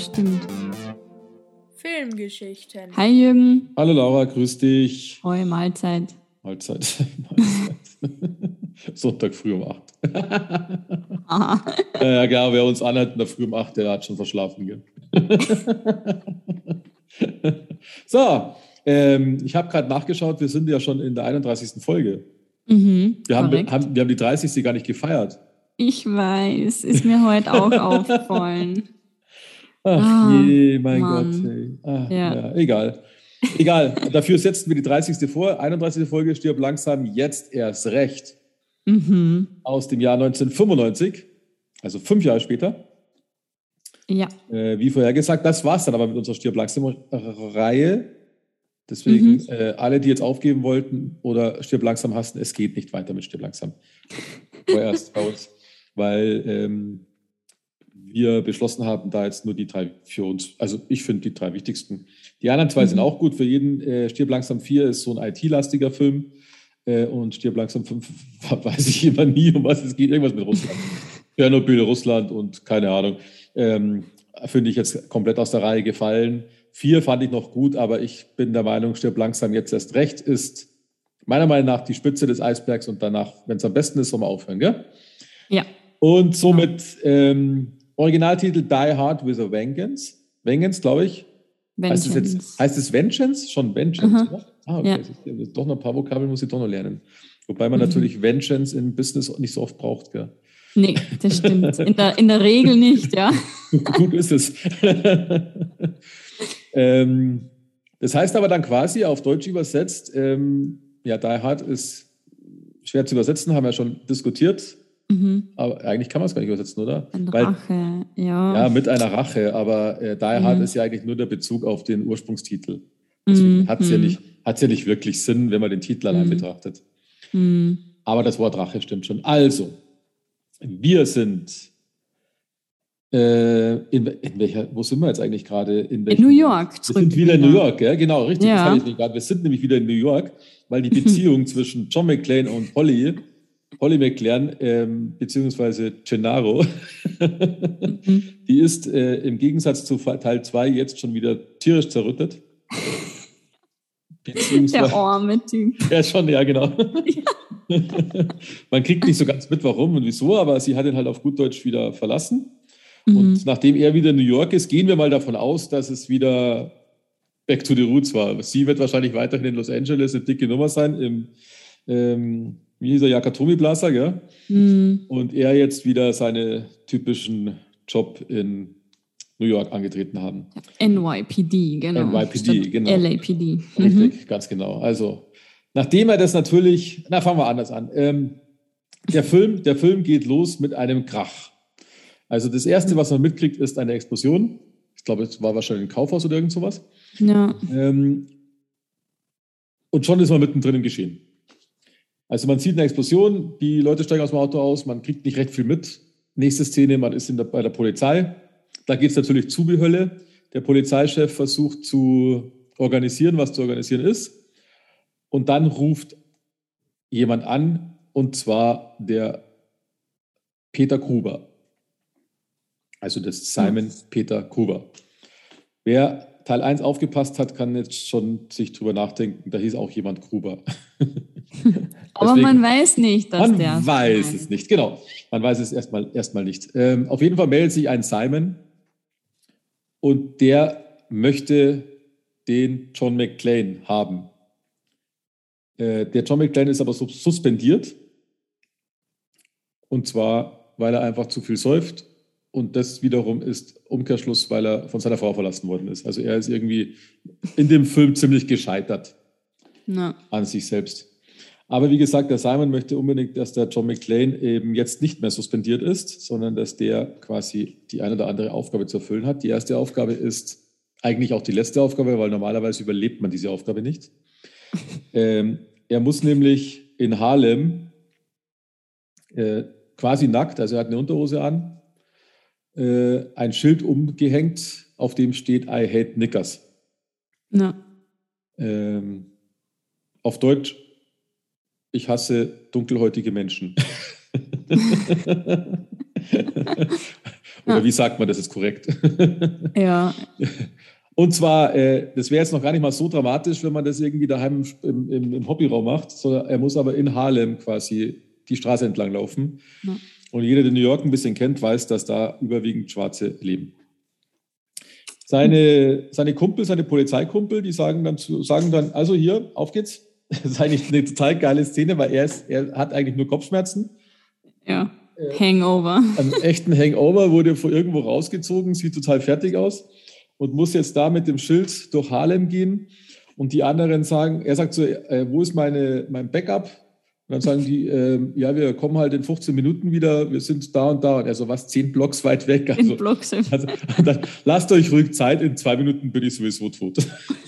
stimmt. Filmgeschichten. Hi Jürgen. Hallo Laura, grüß dich. Hoi, Mahlzeit. Mahlzeit. Mahlzeit. Sonntag früh um 8. Aha. ja, genau, wer uns anhört in der Früh um 8, der hat schon verschlafen. Gell? so, ähm, ich habe gerade nachgeschaut, wir sind ja schon in der 31. Folge. Mhm, Wir haben, haben, wir haben die 30. gar nicht gefeiert. Ich weiß, ist mir heute auch aufgefallen. Ach Ah, je, mein Mann. Gott. Ey. Ah, Ja. ja. egal. Egal. Dafür setzen wir die 30. vor. 31. Folge stirbt langsam jetzt erst recht. Mhm. Aus dem Jahr 1995, also fünf Jahre später. Ja. Äh, wie vorher gesagt, das war's dann aber mit unserer Stirb langsam-Reihe. Deswegen, Mhm. äh, alle, die jetzt aufgeben wollten oder Stirb langsam hassen, es geht nicht weiter mit Stirb langsam. Vorerst bei uns, weil ähm, wir beschlossen haben, da jetzt nur die drei für uns, also ich finde die drei wichtigsten. Die anderen zwei sind Mhm. auch gut für jeden. Äh, Stirb langsam 4 ist so ein IT-lastiger Film äh, und Stirb langsam 5 weiß ich immer nie, um was es geht. Irgendwas mit Russland. Tschernobyl, Russland und keine Ahnung. Ähm, finde ich jetzt komplett aus der Reihe gefallen. Vier fand ich noch gut, aber ich bin der Meinung, Stirb langsam jetzt erst recht ist meiner Meinung nach die Spitze des Eisbergs und danach, wenn es am besten ist, soll man aufhören, gell? Ja. Und somit ähm, Originaltitel Die Hard with a Vengeance. Vengeance, glaube ich. Heißt es, Vengeance. jetzt, heißt es Vengeance? Schon Vengeance, Aha. Ah, okay. Ja. Ist doch noch ein paar Vokabeln muss ich doch noch lernen. Wobei man Mhm. natürlich Vengeance im Business nicht so oft braucht, gell? Nee, das stimmt. In der, in der Regel nicht, ja. Gut ist es. ähm, das heißt aber dann quasi auf Deutsch übersetzt, ähm, ja, Die Hard ist schwer zu übersetzen, haben wir schon diskutiert, Mhm. aber eigentlich kann man es gar nicht übersetzen, oder? Weil, Rache, ja. ja, mit einer Rache, aber äh, Die Hard Mhm. ist ja eigentlich nur der Bezug auf den Ursprungstitel. Deswegen Mhm. hat es ja, Mhm. nicht, hat's ja nicht wirklich Sinn, wenn man den Titel allein Mhm. betrachtet. Mhm. Aber das Wort Rache stimmt schon. Also, wir sind äh, in, in welcher, wo sind wir jetzt eigentlich gerade? In, In New York Wir sind wieder in New York, ja, genau, richtig. Ja. Das ich nicht gerade. Wir sind nämlich wieder in New York, weil die Beziehung zwischen John McClane und Holly, Holly McClane, ähm, beziehungsweise Gennaro, Mhm. die ist äh, im Gegensatz zu Teil 2 jetzt schon wieder tierisch zerrüttet. Der arme Typ. ja, schon, ja, genau. Man kriegt nicht so ganz mit, warum und wieso, aber sie hat ihn halt auf gut Deutsch wieder verlassen. Mhm. Und nachdem er wieder in New York ist, gehen wir mal davon aus, dass es wieder Back to the Roots war. Sie wird wahrscheinlich weiterhin in Los Angeles eine dicke Nummer sein, im, ähm, wie hieß er, Yakatomi Plaza, gell? Mhm. Und er jetzt wieder seine typischen Job in New York angetreten haben. NYPD, genau. NYPD, Statt genau. LAPD. Mhm. Richtig, ganz genau. Also, nachdem er das natürlich, na, fangen wir anders an. Ähm, der, Film, der Film geht los mit einem Krach. Also, das Erste, was man mitkriegt, ist eine Explosion. Ich glaube, es war wahrscheinlich ein Kaufhaus oder irgend sowas. Ja. Ähm, und schon ist man mittendrin im Geschehen. Also, man sieht eine Explosion, die Leute steigen aus dem Auto aus, man kriegt nicht recht viel mit. Nächste Szene, man ist der, bei der Polizei. Da geht es natürlich zu wie Hölle. Der Polizeichef versucht zu organisieren, was zu organisieren ist. Und dann ruft jemand an, und zwar der Peter Gruber. Also das Simon Peter Gruber. Wer Teil 1 aufgepasst hat, kann jetzt schon sich drüber nachdenken, da hieß auch jemand Gruber. Aber Deswegen- man weiß nicht, dass Man der. weiß es nicht, genau. Man weiß es erstmal erstmal nicht. Ähm, auf jeden Fall meldet sich ein Simon und der möchte den John McClane haben. Äh, der John McClane ist aber sus- suspendiert. Und zwar, weil er einfach zu viel säuft. Und das wiederum ist Umkehrschluss, weil er von seiner Frau verlassen worden ist. Also er ist irgendwie in dem Film ziemlich gescheitert Na, an sich selbst. Aber wie gesagt, der Simon möchte unbedingt, dass der John McClane eben jetzt nicht mehr suspendiert ist, sondern dass der quasi die eine oder andere Aufgabe zu erfüllen hat. Die erste Aufgabe ist eigentlich auch die letzte Aufgabe, weil normalerweise überlebt man diese Aufgabe nicht. ähm, er muss nämlich in Harlem äh, quasi nackt, also er hat eine Unterhose an, äh, ein Schild umgehängt, auf dem steht I hate Knickers. na. Ähm, auf Deutsch, ich hasse dunkelhäutige Menschen. Oder wie sagt man, das ist korrekt? Ja, Und zwar, äh, das wäre jetzt noch gar nicht mal so dramatisch, wenn man das irgendwie daheim im, im, im Hobbyraum macht, sondern er muss aber in Harlem quasi die Straße entlang laufen. Ja. Und jeder, der New York ein bisschen kennt, weiß, dass da überwiegend Schwarze leben. Seine, seine Kumpel, seine Polizeikumpel, die sagen dann, zu, sagen dann, also hier, auf geht's. Das ist eigentlich eine total geile Szene, weil er, ist, er hat eigentlich nur Kopfschmerzen. ja. Äh, Hangover. Einen echten Hangover, wurde vor irgendwo rausgezogen, sieht total fertig aus und muss jetzt da mit dem Schild durch Harlem gehen. Und die anderen sagen, er sagt so, äh, wo ist meine, mein Backup? Und dann sagen die, ähm, ja, wir kommen halt in 15 Minuten wieder, wir sind da und da. Und er so, was, zehn Blocks weit weg? Also, Blocks. also dann, lasst euch ruhig Zeit, in zwei Minuten bin ich sowieso tot.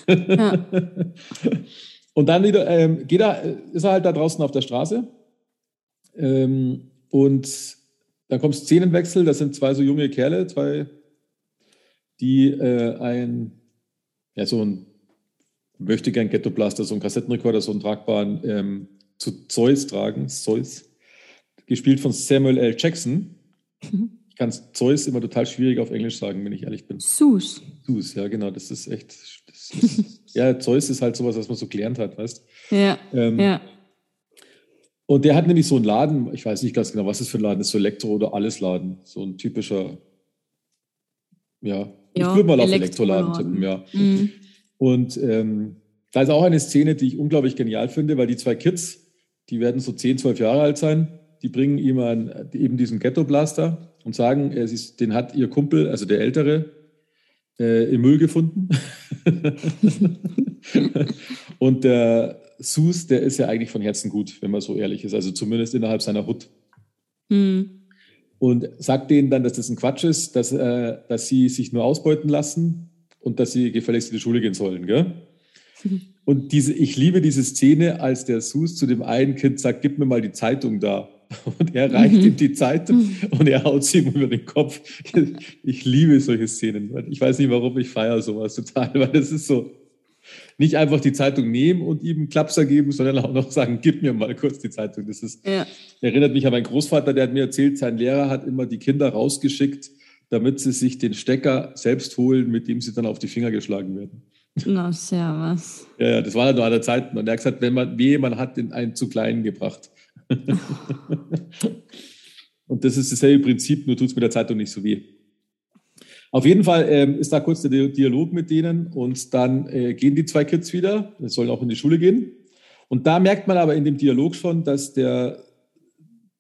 Ja. Und dann wieder, ähm, geht er, ist er halt da draußen auf der Straße. Ähm, und dann kommt Szenenwechsel, das sind zwei so junge Kerle, zwei, die äh, ein, ja, so ein möchte gern Ghetto Blaster, so ein Kassettenrekorder, so einen tragbaren ähm, zu Zeus tragen, Zeus, gespielt von Samuel L. Jackson. Ich kann Zeus immer total schwierig auf Englisch sagen, wenn ich ehrlich bin. Sus. Zeus, ja, genau, das ist echt, das ist, ja, Zeus ist halt sowas, was man so gelernt hat, weißt Ja, ähm, ja. Und der hat nämlich so einen Laden, ich weiß nicht ganz genau, was das für ein Laden ist, so Elektro- oder alles Laden. So ein typischer, ja, ich Ja, würde mal auf Elektroladen tippen, ja. Mhm. Und ähm, da ist auch eine Szene, die ich unglaublich genial finde, weil die zwei Kids, die werden so 10, 12 Jahre alt sein, die bringen ihm einen, eben diesen Ghetto-Blaster und sagen, ist, den hat ihr Kumpel, also der Ältere, äh, im Müll gefunden. und der Sus, der ist ja eigentlich von Herzen gut, wenn man so ehrlich ist, also zumindest innerhalb seiner Hut. Mhm. Und sagt denen dann, dass das ein Quatsch ist, dass, äh, dass sie sich nur ausbeuten lassen und dass sie gefälligst in die Schule gehen sollen. Gell? Und diese, ich liebe diese Szene, als der Sus zu dem einen Kind sagt, gib mir mal die Zeitung da. Und er reicht Mhm. ihm die Zeitung und er haut sie ihm über den Kopf. Ich liebe solche Szenen. Ich weiß nicht, warum ich feiere sowas total, weil das ist so, nicht einfach die Zeitung nehmen und ihm einen Klapser geben, sondern auch noch sagen, gib mir mal kurz die Zeitung. Das ist, Ja. erinnert mich an meinen Großvater, der hat mir erzählt, sein Lehrer hat immer die Kinder rausgeschickt, damit sie sich den Stecker selbst holen, mit dem sie dann auf die Finger geschlagen werden. Na, servus. Ja, ja, das war halt noch an der Zeit. Und er hat gesagt, wenn man weh, man hat den einen zu kleinen gebracht. Und das ist dasselbe Prinzip, nur tut es mit der Zeitung nicht so weh. Auf jeden Fall ähm, ist da kurz der Di- Dialog mit denen und dann äh, gehen die zwei Kids wieder, sollen auch in die Schule gehen. Und da merkt man aber in dem Dialog schon, dass der,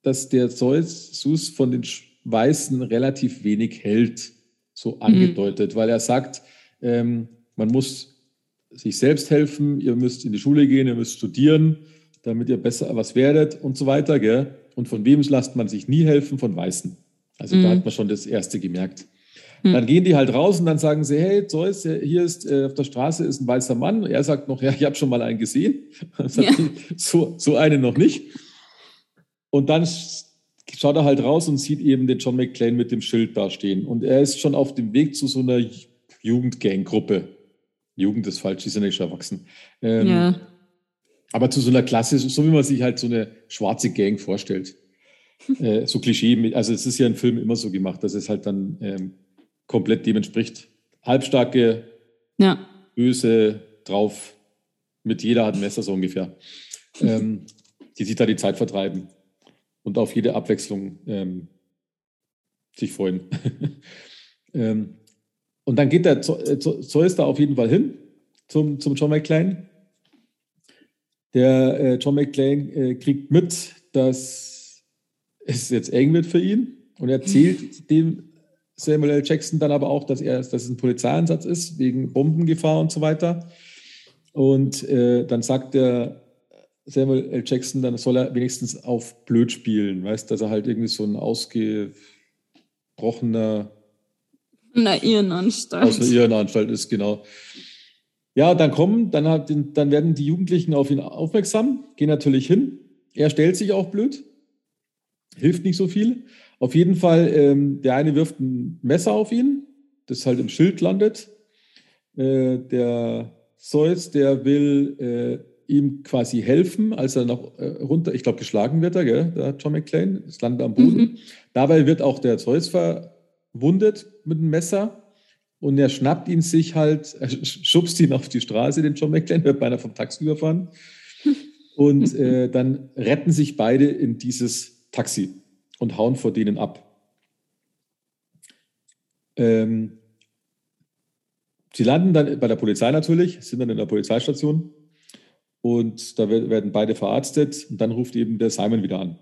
dass der Zeus Sus von den Weißen relativ wenig hält, so angedeutet, weil er sagt, ähm, man muss sich selbst helfen, ihr müsst in die Schule gehen, ihr müsst studieren, damit ihr besser was werdet und so weiter. Gell? Und von wem lasst man sich nie helfen? Von Weißen. Also da Mhm. hat man schon das Erste gemerkt. Mhm. Dann gehen die halt raus und dann sagen sie, hey Zeus, hier ist äh, auf der Straße ist ein weißer Mann. Er sagt noch, ja, ich habe schon mal einen gesehen. Ja. die, so, so einen noch nicht. Und dann sch- schaut er halt raus und sieht eben den John McClane mit dem Schild da stehen. Und er ist schon auf dem Weg zu so einer Jugendganggruppe. Jugend ist falsch, die sind ja schon erwachsen. Ähm, ja. Aber zu so einer Klasse, so wie man sich halt so eine schwarze Gang vorstellt. äh, so Klischee, also es ist ja in Filmen immer so gemacht, dass es halt dann ähm, komplett dem entspricht. Halbstarke, Ja. böse drauf, mit jeder hat ein Messer so ungefähr. Ähm, die sich da die Zeit vertreiben und auf jede Abwechslung ähm, sich freuen. ähm, und dann geht der Zo- äh, Zeus da auf jeden Fall hin zum, zum John McClane. Der äh, John McClane äh, kriegt mit, dass es jetzt eng wird für ihn und erzählt dem Samuel L. Jackson dann aber auch, dass, er, dass es ein Polizeieinsatz ist, wegen Bombengefahr und so weiter. Und äh, dann sagt der Samuel L. Jackson, dann soll er wenigstens auf blöd spielen, weißt, dass er halt irgendwie so ein ausgebrochener In der Irrenanstalt. aus einer Irrenanstalt ist, genau. Ja, dann kommen, dann, hat, dann werden die Jugendlichen auf ihn aufmerksam, gehen natürlich hin. Er stellt sich auch blöd, hilft nicht so viel. Auf jeden Fall, ähm, der eine wirft ein Messer auf ihn, das halt im Schild landet. Äh, der Zeus, der will äh, ihm quasi helfen, als er noch äh, runter, ich glaube, geschlagen wird er, gell, der John McClane, das landet am Boden. Mhm. Dabei wird auch der Zeus ver, verwundet mit einem Messer und er schnappt ihn sich halt, er schubst ihn auf die Straße, den John McClane, wird beinahe vom Taxi überfahren. Und äh, dann retten sich beide in dieses Taxi und hauen vor denen ab. Ähm, sie landen dann bei der Polizei natürlich, sind dann in der Polizeistation und da werden beide verarztet und dann ruft eben der Simon wieder an.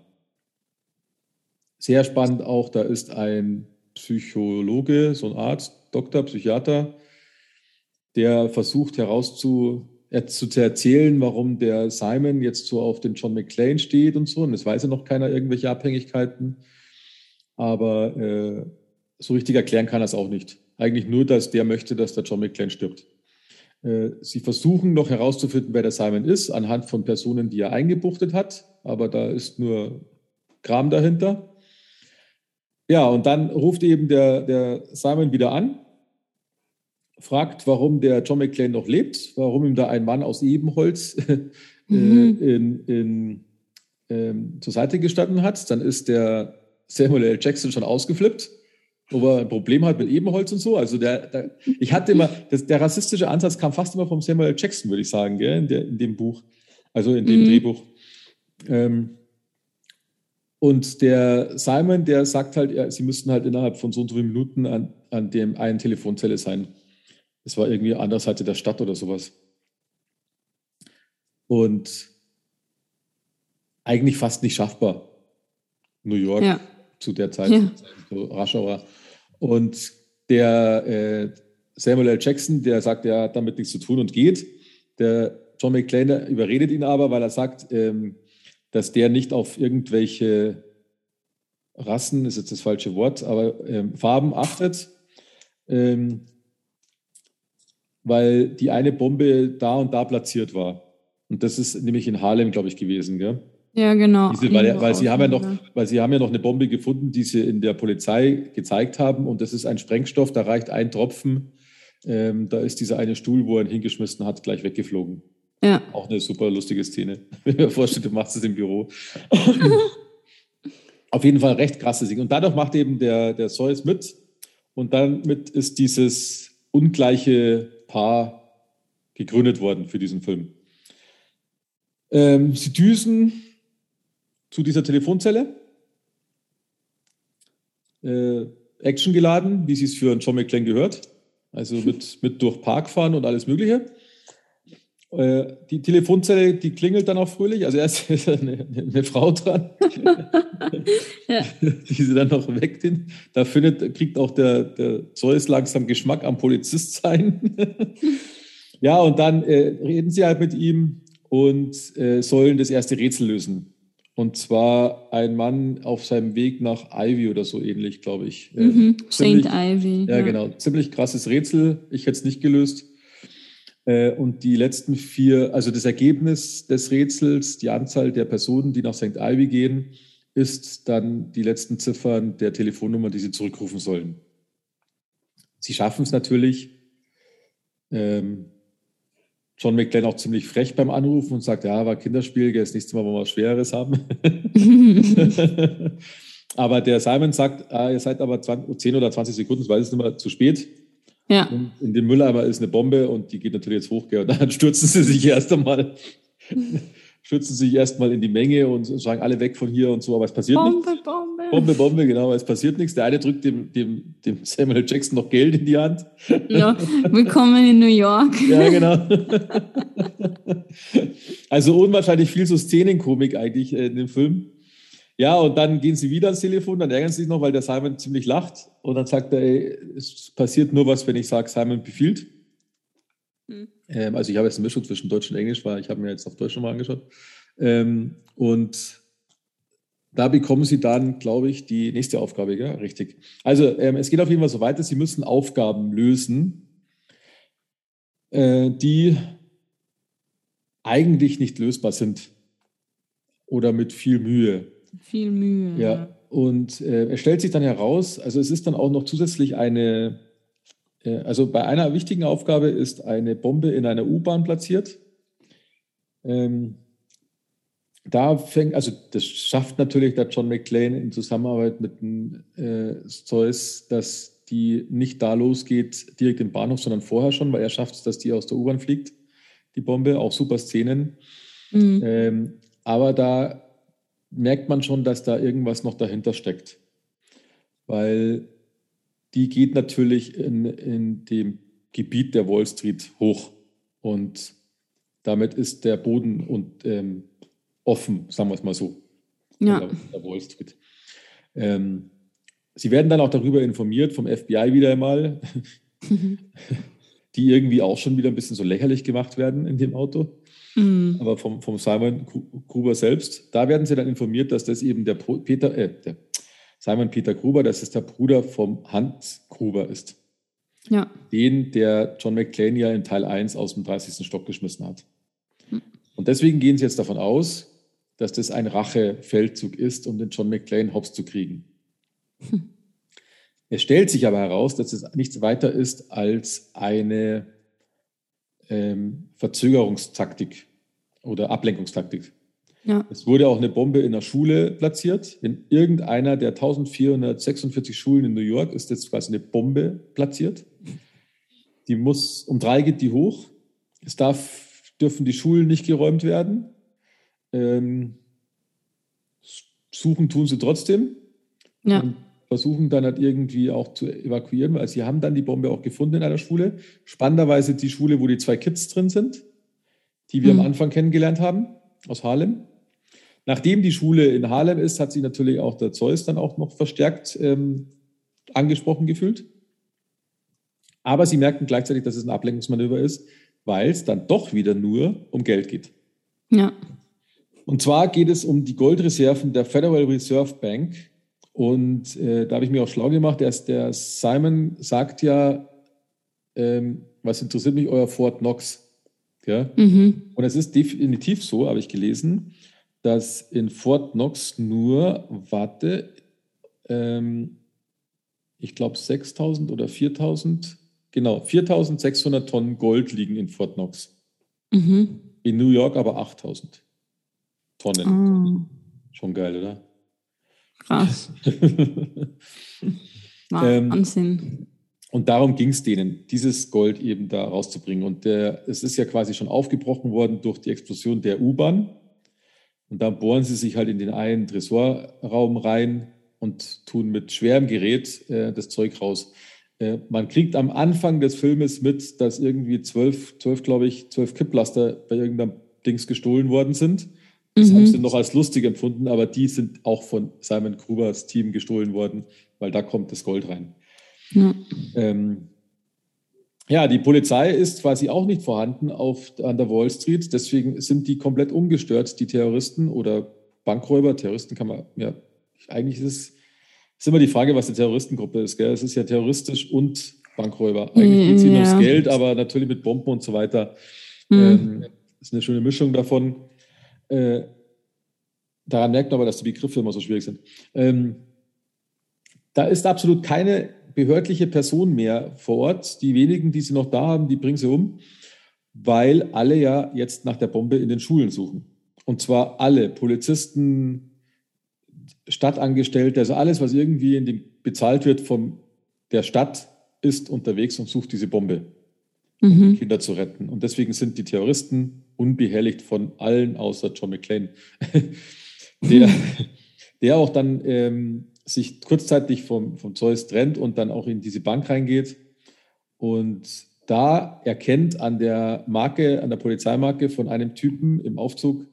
Sehr spannend auch, da ist ein Psychologe, so ein Arzt, Doktor, Psychiater, der versucht herauszu, zu erzählen, warum der Simon jetzt so auf den John McClane steht und so. Und es weiß ja noch keiner irgendwelche Abhängigkeiten. Aber äh, so richtig erklären kann er es auch nicht. Eigentlich nur, dass der möchte, dass der John McClane stirbt. Äh, sie versuchen noch herauszufinden, wer der Simon ist, anhand von Personen, die er eingebuchtet hat. Aber da ist nur Kram dahinter. Ja, und dann ruft eben der, der Simon wieder an, fragt, warum der John McClane noch lebt, warum ihm da ein Mann aus Ebenholz äh, mhm. in, in, ähm, zur Seite gestanden hat. Dann ist der Samuel L. Jackson schon ausgeflippt, ob er ein Problem hat mit Ebenholz und so. Also der, der ich hatte immer, das, der rassistische Ansatz kam fast immer vom Samuel L. Jackson, würde ich sagen, gell, in, der, in dem Buch, also in dem mhm. Drehbuch. Ähm, und der Simon, der sagt halt, ja, sie müssten halt innerhalb von so und so vielen Minuten an, an dem einen Telefonzelle sein. Das war irgendwie an der Seite der Stadt oder sowas. Und eigentlich fast nicht schaffbar. New York ja. zu der Zeit, ja. so Raschauer. Und der äh, Samuel L. Jackson, der sagt, er hat damit nichts zu tun und geht. Der John McClane überredet ihn aber, weil er sagt, ähm, dass der nicht auf irgendwelche Rassen, ist jetzt das falsche Wort, aber ähm, Farben achtet, ähm, weil die eine Bombe da und da platziert war. Und das ist nämlich in Harlem, glaube ich, gewesen, gell? Ja, genau. Diese, weil, weil, sie haben ja noch, weil sie haben ja noch eine Bombe gefunden, die sie in der Polizei gezeigt haben. Und das ist ein Sprengstoff, da reicht ein Tropfen. Ähm, da ist dieser eine Stuhl, wo er ihn hingeschmissen hat, gleich weggeflogen. Ja. Auch eine super lustige Szene. Wenn man vorstellt, du machst es im Büro. Auf jeden Fall recht krasse Dinge. Und dadurch macht eben der, der Zeus mit. Und damit ist dieses ungleiche Paar gegründet worden für diesen Film. Ähm, sie düsen zu dieser Telefonzelle. Äh, Action geladen, wie sie es für einen John McClane gehört. Also mit, mit durch Park fahren und alles Mögliche. Äh, die Telefonzelle, die klingelt dann auch fröhlich. Also erst ist eine, eine Frau dran, ja. die sie dann noch weckt. Da findet, kriegt auch der, der Zeus langsam Geschmack am Polizist sein. ja, und dann äh, reden sie halt mit ihm und äh, sollen das erste Rätsel lösen. Und zwar ein Mann auf seinem Weg nach Ivy oder so ähnlich, glaube ich. Äh, mhm, St. Ivy. Ja, ja, genau. Ziemlich krasses Rätsel. Ich hätte es nicht gelöst. Äh, und die letzten vier, also das Ergebnis des Rätsels, die Anzahl der Personen, die nach St. Ivy gehen, ist dann die letzten Ziffern der Telefonnummer, die sie zurückrufen sollen. Sie schaffen es natürlich. Ähm, John McClane auch ziemlich frech beim Anrufen und sagt, ja, war Kinderspiel, das nächste Mal wollen wir was Schweres haben. aber der Simon sagt, ah, ihr seid aber 20, 10 oder 20 Sekunden, ich weiß es nicht mehr, zu spät. Ja. Und in dem Mülleimer ist eine Bombe und die geht natürlich jetzt hoch. Und dann stürzen sie sich erst einmal, stürzen sich erstmal in die Menge und sagen alle weg von hier und so, aber es passiert Bombe, nichts. Bombe, Bombe. Bombe, genau, aber es passiert nichts. Der eine drückt dem, dem, dem Samuel Jackson noch Geld in die Hand. Ja, willkommen in New York. Ja, genau. Also unwahrscheinlich viel so Szenenkomik eigentlich in dem Film. Ja, und dann gehen sie wieder ans Telefon, dann ärgern sie sich noch, weil der Simon ziemlich lacht. Und dann sagt er, ey, es passiert nur was, wenn ich sage, Simon befiehlt. Mhm. Ähm, also ich habe jetzt eine Mischung zwischen Deutsch und Englisch, weil ich habe mir jetzt auf Deutsch nochmal angeschaut. Ähm, und da bekommen sie dann, glaube ich, die nächste Aufgabe, gell? richtig. Also ähm, es geht auf jeden Fall so weiter, sie müssen Aufgaben lösen, äh, die eigentlich nicht lösbar sind oder mit viel Mühe. Viel Mühe. Ja, und äh, es stellt sich dann heraus, also es ist dann auch noch zusätzlich eine, äh, also bei einer wichtigen Aufgabe ist eine Bombe in einer U-Bahn platziert. Ähm, da fängt, also das schafft natürlich der John McClane in Zusammenarbeit mit dem äh, Zeus, dass die nicht da losgeht, direkt im Bahnhof, sondern vorher schon, weil er schafft es, dass die aus der U-Bahn fliegt, die Bombe, auch super Szenen. Mhm. Ähm, aber da merkt man schon, dass da irgendwas noch dahinter steckt. Weil die geht natürlich in, in dem Gebiet der Wall Street hoch. Und damit ist der Boden und, ähm, offen, sagen wir es mal so. Ja. Der, der Wall Street. Ähm, sie werden dann auch darüber informiert vom FBI wieder einmal, die irgendwie auch schon wieder ein bisschen so lächerlich gemacht werden in dem Auto. Mhm. Aber vom, vom Simon Gruber selbst, da werden sie dann informiert, dass das eben der Peter, äh, der Simon Peter Gruber, dass es der Bruder vom Hans Gruber ist. Ja. Den, der John McClane ja in Teil 1 aus dem 30. Stock geschmissen hat. Mhm. Und deswegen gehen sie jetzt davon aus, dass das ein Rachefeldzug ist, um den John McClane hops zu kriegen. Hm. Es stellt sich aber heraus, dass es nichts weiter ist als eine ähm, Verzögerungstaktik oder Ablenkungstaktik. Ja. Es wurde auch eine Bombe in der Schule platziert. In irgendeiner der 1446 Schulen in New York ist jetzt quasi eine Bombe platziert. Die muss, um drei geht die hoch. Es darf, dürfen die Schulen nicht geräumt werden. Ähm, suchen tun sie trotzdem. Ja. Und versuchen dann halt irgendwie auch zu evakuieren, weil sie haben dann die Bombe auch gefunden in einer Schule. Spannenderweise die Schule, wo die zwei Kids drin sind, die wir mhm. am Anfang kennengelernt haben, aus Harlem. Nachdem die Schule in Harlem ist, hat sich natürlich auch der Zeus dann auch noch verstärkt ähm, angesprochen gefühlt. Aber sie merken gleichzeitig, dass es ein Ablenkungsmanöver ist, weil es dann doch wieder nur um Geld geht. Ja. Und zwar geht es um die Goldreserven der Federal Reserve Bank. Und äh, da habe ich mir auch schlau gemacht. Der, der Simon sagt ja, ähm, was interessiert mich euer Fort Knox? Ja? Mhm. Und es ist definitiv so, habe ich gelesen, dass in Fort Knox nur, warte, ähm, ich glaube 6000 oder 4000, genau, 4600 Tonnen Gold liegen in Fort Knox. Mhm. In New York aber 8000 Tonnen. Oh. Schon geil, oder? Krass. Ähm, Wahnsinn. Und darum ging es denen, dieses Gold eben da rauszubringen. Und der, es ist ja quasi schon aufgebrochen worden durch die Explosion der U-Bahn. Und dann bohren sie sich halt in den einen Tresorraum rein und tun mit schwerem Gerät äh, das Zeug raus. Äh, man kriegt am Anfang des Filmes mit, dass irgendwie zwölf, zwölf glaube ich, zwölf Kipplaster bei irgendeinem Dings gestohlen worden sind. Das mhm. haben sie noch als lustig empfunden, aber die sind auch von Simon Grubers Team gestohlen worden, weil da kommt das Gold rein. Ja. Ähm, ja, die Polizei ist quasi auch nicht vorhanden auf, an der Wall Street. Deswegen sind die komplett ungestört, die Terroristen oder Bankräuber. Terroristen kann man, ja, eigentlich ist es ist immer die Frage, was die Terroristengruppe ist. Gell? Es ist ja terroristisch und Bankräuber. Eigentlich geht es ihnen ja. ums Geld, aber natürlich mit Bomben und so weiter. Mhm. Ähm, ist eine schöne Mischung davon. Äh, daran merkt man aber, dass die Begriffe immer so schwierig sind. Ähm, da ist absolut keine behördliche Person mehr vor Ort. Die wenigen, die sie noch da haben, die bringen sie um, weil alle ja jetzt nach der Bombe in den Schulen suchen. Und zwar alle, Polizisten, Stadtangestellte, also alles, was irgendwie in dem bezahlt wird von der Stadt, ist unterwegs und sucht diese Bombe, um mhm. Kinder zu retten. Und deswegen sind die Terroristen unbehelligt von allen außer John McClane, der, der auch dann ähm, sich kurzzeitig vom, vom Zeus trennt und dann auch in diese Bank reingeht und da erkennt an der Marke, an der Polizeimarke von einem Typen im Aufzug,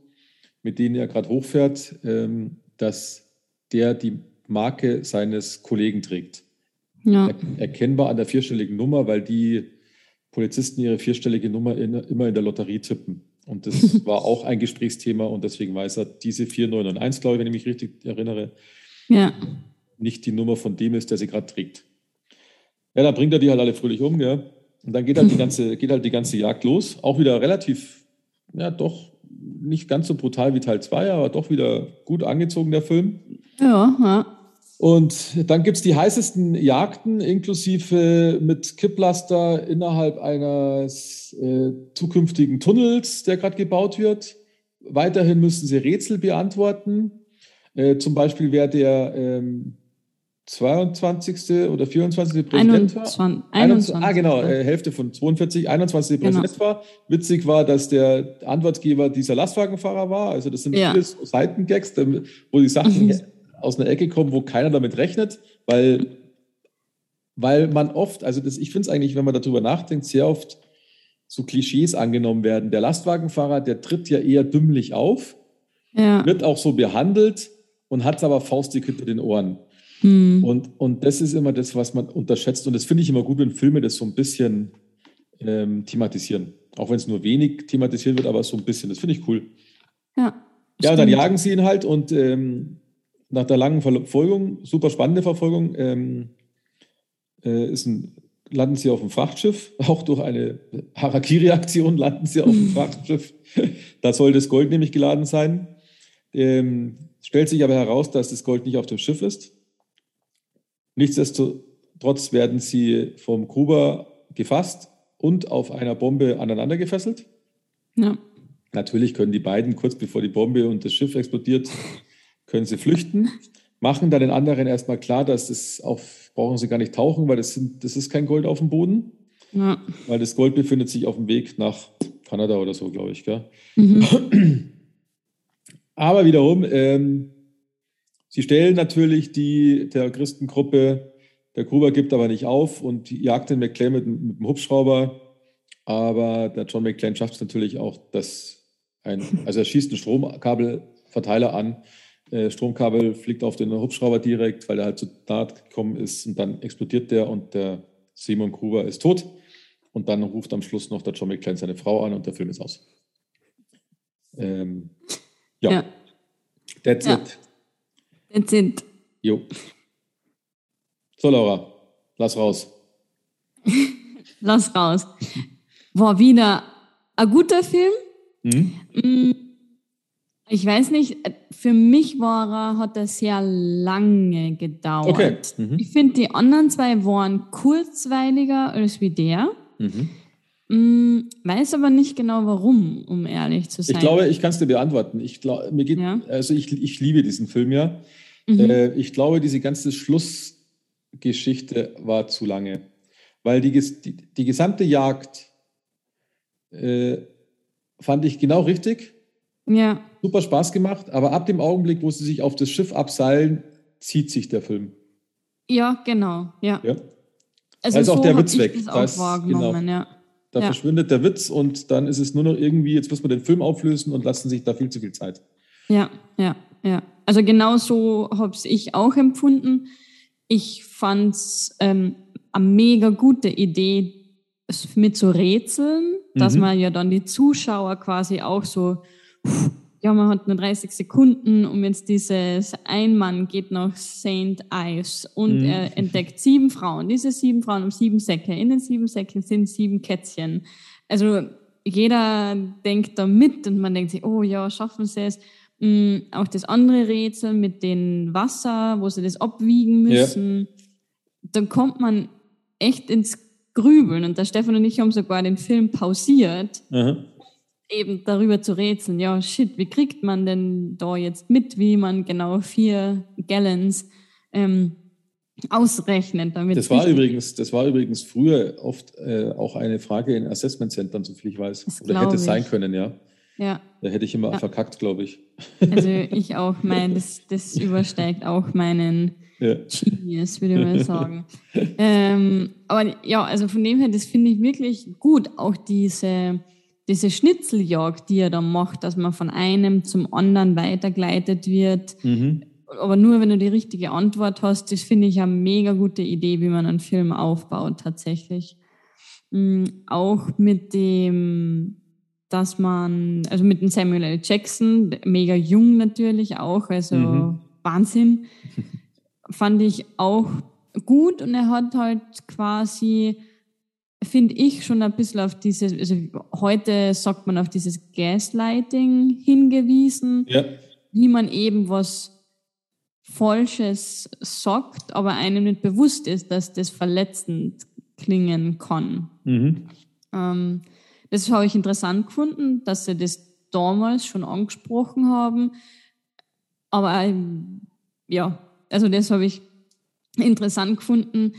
mit dem er gerade hochfährt, ähm, dass der die Marke seines Kollegen trägt. Ja. erkennbar an der vierstelligen Nummer, weil die Polizisten ihre vierstellige Nummer in, immer in der Lotterie tippen. Und das war auch ein Gesprächsthema und deswegen weiß er, diese 4991, glaube ich, wenn ich mich richtig erinnere, ja. nicht die Nummer von dem ist, der sie gerade trägt. Ja, dann bringt er die halt alle fröhlich um, ja. Und dann geht halt die ganze, geht halt die ganze Jagd los. Auch wieder relativ, ja, doch nicht ganz so brutal wie Teil 2, aber doch wieder gut angezogen, der Film. Ja, ja. Und dann gibt es die heißesten Jagden, inklusive mit Kipplaster innerhalb eines äh, zukünftigen Tunnels, der gerade gebaut wird. weiterhin müssen sie Rätsel beantworten. Äh, zum Beispiel, wer der ähm, 22. oder 24. Präsident 21, war. 21, ah, genau, äh, Hälfte von 42, 21. Genau. Präsident war. Witzig war, dass der Antwortgeber dieser Lastwagenfahrer war. Also das sind ja. viele Seitengags, wo die Sachen. aus einer Ecke kommen, wo keiner damit rechnet, weil, weil man oft, also das, ich finde es eigentlich, wenn man darüber nachdenkt, sehr oft so Klischees angenommen werden. Der Lastwagenfahrer, der tritt ja eher dümmlich auf, ja. wird auch so behandelt und hat aber faustig hinter den Ohren. Mhm. Und, und das ist immer das, was man unterschätzt. Und das finde ich immer gut, wenn Filme das so ein bisschen ähm, thematisieren. Auch wenn es nur wenig thematisiert wird, aber so ein bisschen. Das finde ich cool. Ja. Ja, und dann jagen sie ihn halt und ähm, nach der langen Verfolgung, super spannende Verfolgung, ähm, äh, ein, landen sie auf dem Frachtschiff. Auch durch eine Harakiri-Aktion landen sie auf dem Frachtschiff. da soll das Gold nämlich geladen sein. Ähm, stellt sich aber heraus, dass das Gold nicht auf dem Schiff ist, Nichtsdestotrotz werden sie vom Gruber gefasst und auf einer Bombe aneinander gefesselt. Ja. Natürlich können die beiden kurz bevor die Bombe und das Schiff explodiert, können sie flüchten, machen dann den anderen erstmal klar, dass das auf, brauchen sie gar nicht tauchen, weil das, sind, das ist kein Gold auf dem Boden. Ja. Weil das Gold befindet sich auf dem Weg nach Kanada oder so, glaube ich. Mhm. Aber wiederum, ähm, Sie stellen natürlich die Terroristengruppe, der Gruber gibt aber nicht auf und jagt den McClane mit, mit dem Hubschrauber. Aber der John McClane schafft es natürlich auch, dass ein, also er schießt einen Stromkabelverteiler an. Äh, Stromkabel fliegt auf den Hubschrauber direkt, weil er halt zu nahe gekommen ist und dann explodiert der und der Simon Gruber ist tot. Und dann ruft am Schluss noch der John McClane seine Frau an und der Film ist aus. Ähm, ja. ja. That's ja. it. Jetzt sind. Jo. So, Laura, lass raus. lass raus. War wieder ein guter Film. Mhm. Mm, ich weiß nicht, für mich war er, hat er sehr lange gedauert. Okay. Mhm. Ich finde, die anderen zwei waren kurzweiliger als wie der. Mhm. Mm, weiß aber nicht genau warum, um ehrlich zu sein. Ich glaube, ich kann es dir beantworten. Ich glaub, mir geht, ja. also ich, ich liebe diesen Film ja. Mhm. Äh, ich glaube, diese ganze Schlussgeschichte war zu lange, weil die, die, die gesamte Jagd äh, fand ich genau richtig. Ja. Super Spaß gemacht, aber ab dem Augenblick, wo sie sich auf das Schiff abseilen, zieht sich der Film. Ja, genau. Ja. ja. Also da ist so auch der Witz weg. Da, ist, genau, ja. da ja. verschwindet der Witz und dann ist es nur noch irgendwie, jetzt muss man den Film auflösen und lassen sich da viel zu viel Zeit. Ja, ja, ja. Also genau so habe ich auch empfunden. Ich fand es ähm, eine mega gute Idee mit so Rätseln, mhm. dass man ja dann die Zuschauer quasi auch so, ja, man hat nur 30 Sekunden, um jetzt dieses ein Mann geht nach St. Ives und mhm. er entdeckt sieben Frauen. Diese sieben Frauen haben sieben Säcke. In den sieben Säcken sind sieben Kätzchen. Also jeder denkt da mit und man denkt sich, oh ja, schaffen sie es. Mm, auch das andere Rätsel mit dem Wasser, wo sie das abwiegen müssen. Ja. Dann kommt man echt ins Grübeln. Und der Stefan und ich haben sogar den Film pausiert, Aha. Eben darüber zu rätseln. Ja, shit, wie kriegt man denn da jetzt mit, wie man genau vier Gallons ähm, ausrechnet? Damit das war übrigens, das war übrigens früher oft äh, auch eine Frage in Assessment Centern, soviel ich weiß. Das Oder hätte es sein können, ja. Ja. Da hätte ich immer ja. verkackt, glaube ich. Also ich auch, mein, das, das übersteigt auch meinen ja. Genius, würde ich mal sagen. ähm, aber ja, also von dem her, das finde ich wirklich gut. Auch diese, diese Schnitzeljagd, die er da macht, dass man von einem zum anderen weitergeleitet wird. Mhm. Aber nur wenn du die richtige Antwort hast, das finde ich eine mega gute Idee, wie man einen Film aufbaut tatsächlich. Mhm, auch mit dem dass man, also mit dem Samuel L. Jackson, mega jung natürlich auch, also mhm. Wahnsinn, fand ich auch gut und er hat halt quasi, finde ich, schon ein bisschen auf dieses, also heute sagt man auf dieses Gaslighting hingewiesen, ja. wie man eben was Falsches sagt, aber einem nicht bewusst ist, dass das verletzend klingen kann. Mhm. Ähm, das habe ich interessant gefunden, dass sie das damals schon angesprochen haben. Aber ähm, ja, also das habe ich interessant gefunden.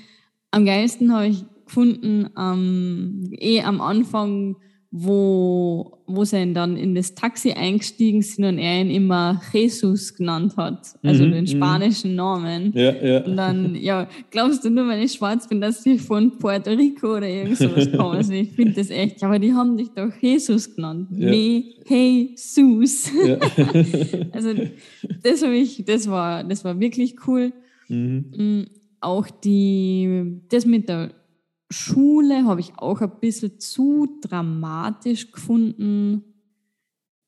Am geilsten habe ich gefunden, ähm, eh am Anfang, wo, wo sie dann in das Taxi eingestiegen sind und er ihn immer Jesus genannt hat, also mhm, den mhm. spanischen Namen. Ja, ja. Und dann, ja, glaubst du nur, wenn ich schwarz bin, dass ich von Puerto Rico oder irgend sowas komme? Also ich finde das echt, aber die haben dich doch Jesus genannt. Ja. Nee, Jesus. Ja. also das habe ich, das war, das war wirklich cool. Mhm. Mm, auch die, das mit der Schule habe ich auch ein bisschen zu dramatisch gefunden,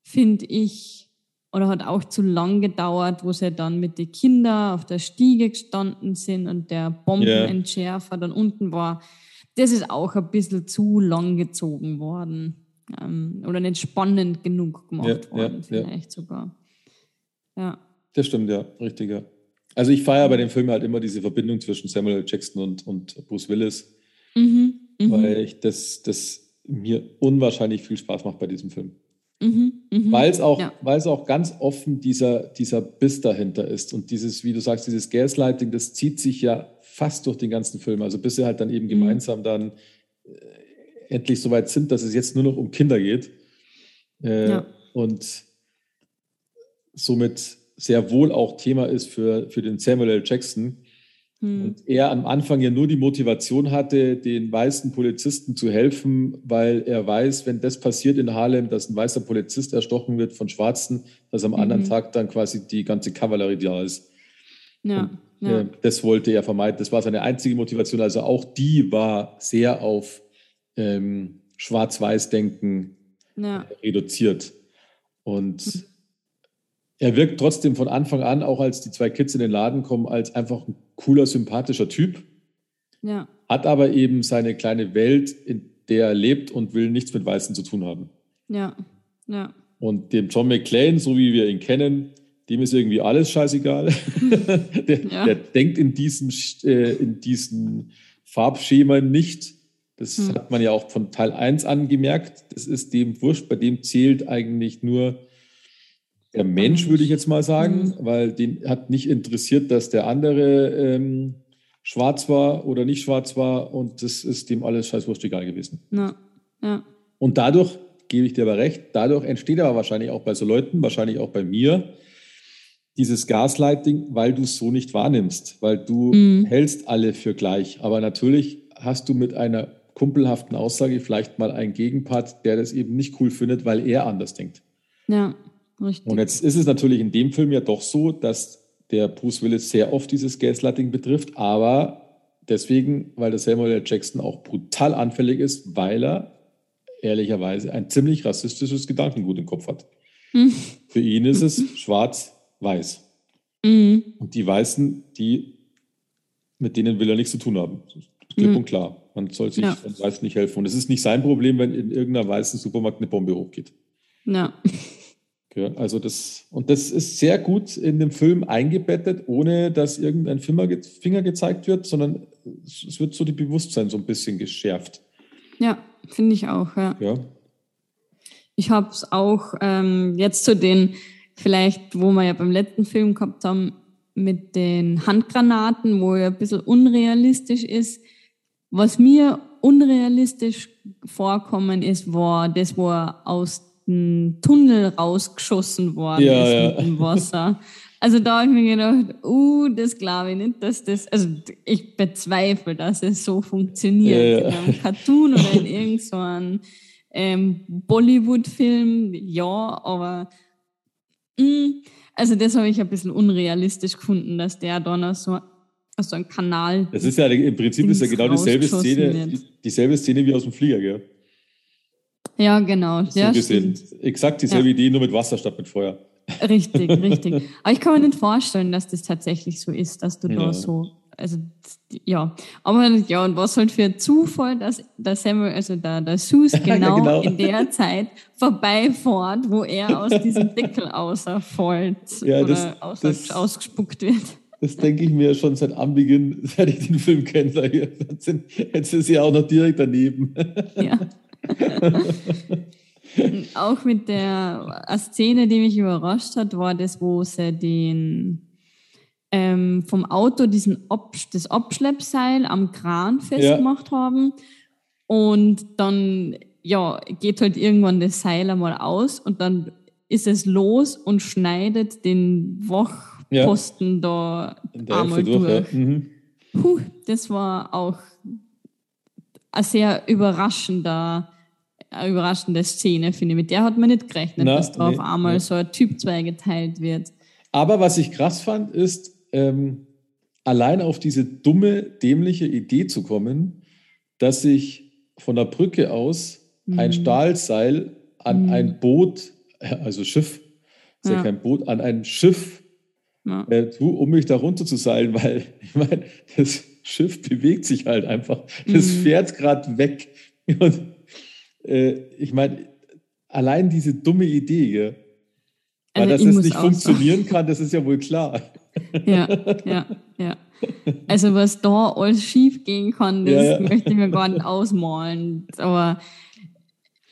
finde ich. Oder hat auch zu lang gedauert, wo sie dann mit den Kindern auf der Stiege gestanden sind und der Bombenentschärfer yeah. dann unten war. Das ist auch ein bisschen zu lang gezogen worden. Ähm, oder nicht spannend genug gemacht ja, worden, ja, vielleicht ja. sogar. Ja. Das stimmt, ja, richtig, ja. Also ich feiere bei dem Film halt immer diese Verbindung zwischen Samuel Jackson und, und Bruce Willis. Mhm, mh. Weil ich das, das mir unwahrscheinlich viel Spaß macht bei diesem Film. Mhm, mh. Weil es auch, ja. auch ganz offen dieser, dieser Biss dahinter ist. Und dieses, wie du sagst, dieses Gaslighting, das zieht sich ja fast durch den ganzen Film. Also bis sie halt dann eben mhm. gemeinsam dann äh, endlich so weit sind, dass es jetzt nur noch um Kinder geht. Äh, ja. Und somit sehr wohl auch Thema ist für, für den Samuel L. Jackson, hm. Und er am Anfang ja nur die Motivation hatte, den weißen Polizisten zu helfen, weil er weiß, wenn das passiert in Harlem, dass ein weißer Polizist erstochen wird von Schwarzen, dass am mhm. anderen Tag dann quasi die ganze Kavallerie da ist. Ja, Und, ja. Äh, das wollte er vermeiden. Das war seine einzige Motivation. Also auch die war sehr auf ähm, Schwarz-Weiß-Denken ja. reduziert. Und mhm er wirkt trotzdem von Anfang an, auch als die zwei Kids in den Laden kommen, als einfach ein cooler, sympathischer Typ. Ja. Hat aber eben seine kleine Welt, in der er lebt und will nichts mit Weißen zu tun haben. Ja, ja. Und dem John McClane, so wie wir ihn kennen, dem ist irgendwie alles scheißegal. der, ja. der, denkt in diesen, äh, in diesen Farbschemen nicht. Das hm. hat man ja auch von Teil 1 an gemerkt. Das ist dem wurscht. Bei dem zählt eigentlich nur der Mensch, würde ich jetzt mal sagen, mhm. weil den hat nicht interessiert, dass der andere ähm, schwarz war oder nicht schwarz war und das ist dem alles scheißwurst egal gewesen. Ja. ja. Und dadurch, gebe ich dir aber recht, dadurch entsteht aber wahrscheinlich auch bei so Leuten, wahrscheinlich auch bei mir, dieses Gaslighting, weil du es so nicht wahrnimmst, weil du mhm. hältst alle für gleich. Aber natürlich hast du mit einer kumpelhaften Aussage vielleicht mal einen Gegenpart, der das eben nicht cool findet, weil er anders denkt. Ja. Richtig. Und jetzt ist es natürlich in dem Film ja doch so, dass der Bruce Willis sehr oft dieses Gaslighting betrifft, aber deswegen, weil der Samuel L. Jackson auch brutal anfällig ist, weil er ehrlicherweise ein ziemlich rassistisches Gedankengut im Kopf hat. Mhm. Für ihn ist es schwarz-weiß. Mhm. Und die Weißen, die, mit denen will er nichts zu tun haben. Klipp mhm. und klar. Man soll sich ja. von Weißen nicht helfen. Und es ist nicht sein Problem, wenn in irgendeiner weißen Supermarkt eine Bombe hochgeht. Ja. Also das, und das ist sehr gut in dem Film eingebettet, ohne dass irgendein Finger gezeigt wird, sondern es wird so die Bewusstsein so ein bisschen geschärft. Ja, finde ich auch, ja. ja. Ich habe es auch ähm, jetzt zu den, vielleicht, wo wir ja beim letzten Film gehabt haben, mit den Handgranaten, wo ja ein bisschen unrealistisch ist. Was mir unrealistisch vorkommen ist, war das, wo er aus Tunnel rausgeschossen worden ja, ist ja. mit dem Wasser. Also da habe ich mir gedacht, uh, das glaube ich nicht, dass das, also ich bezweifle, dass es so funktioniert. Ja, in einem Cartoon oder in irgendeinem ähm, Bollywood-Film, ja, aber mh, mm, also das habe ich ein bisschen unrealistisch gefunden, dass der dann so aus so einem Kanal. Das ist ja im Prinzip ist ja genau dieselbe Szene, dieselbe Szene wie aus dem Flieger, gell? Ja, genau. So ja, gesehen. Stimmt. Exakt dieselbe ja. Idee, nur mit Wasser statt mit Feuer. Richtig, richtig. Aber ich kann mir nicht vorstellen, dass das tatsächlich so ist, dass du ja. da so, also ja. Aber ja, und was halt für ein Zufall, dass der Samuel, also der, der Sus genau, genau, in der Zeit vorbeifährt, wo er aus diesem Deckel außerfällt ja, oder das, das, ausgespuckt wird. Das denke ich mir schon seit Anbeginn, seit ich den Film kenne. Jetzt ist sie auch noch direkt daneben. Ja. auch mit der Szene, die mich überrascht hat, war das, wo sie den ähm, vom Auto diesen Ob das Abschleppseil am Kran festgemacht ja. haben. Und dann ja, geht halt irgendwann das Seil einmal aus und dann ist es los und schneidet den Wachposten ja. da einmal durch. durch. Ja. Mhm. Puh, das war auch eine sehr überraschender, eine überraschende Szene, finde ich. Mit der hat man nicht gerechnet, Na, dass da nee, auf einmal nee. so ein Typ zweigeteilt wird. Aber was ich krass fand, ist, ähm, allein auf diese dumme, dämliche Idee zu kommen, dass ich von der Brücke aus mhm. ein Stahlseil an mhm. ein Boot, also Schiff, ist ja, ja kein Boot, an ein Schiff ja. äh, tue, um mich da runter zu seilen, weil ich meine, das Schiff bewegt sich halt einfach. Das mhm. fährt gerade weg. Und äh, ich meine, allein diese dumme Idee, ja, weil also dass es nicht funktionieren kann, das ist ja wohl klar. Ja, ja, ja. Also was da alles schief gehen kann, das ja, ja. möchte ich mir gar nicht ausmalen. Aber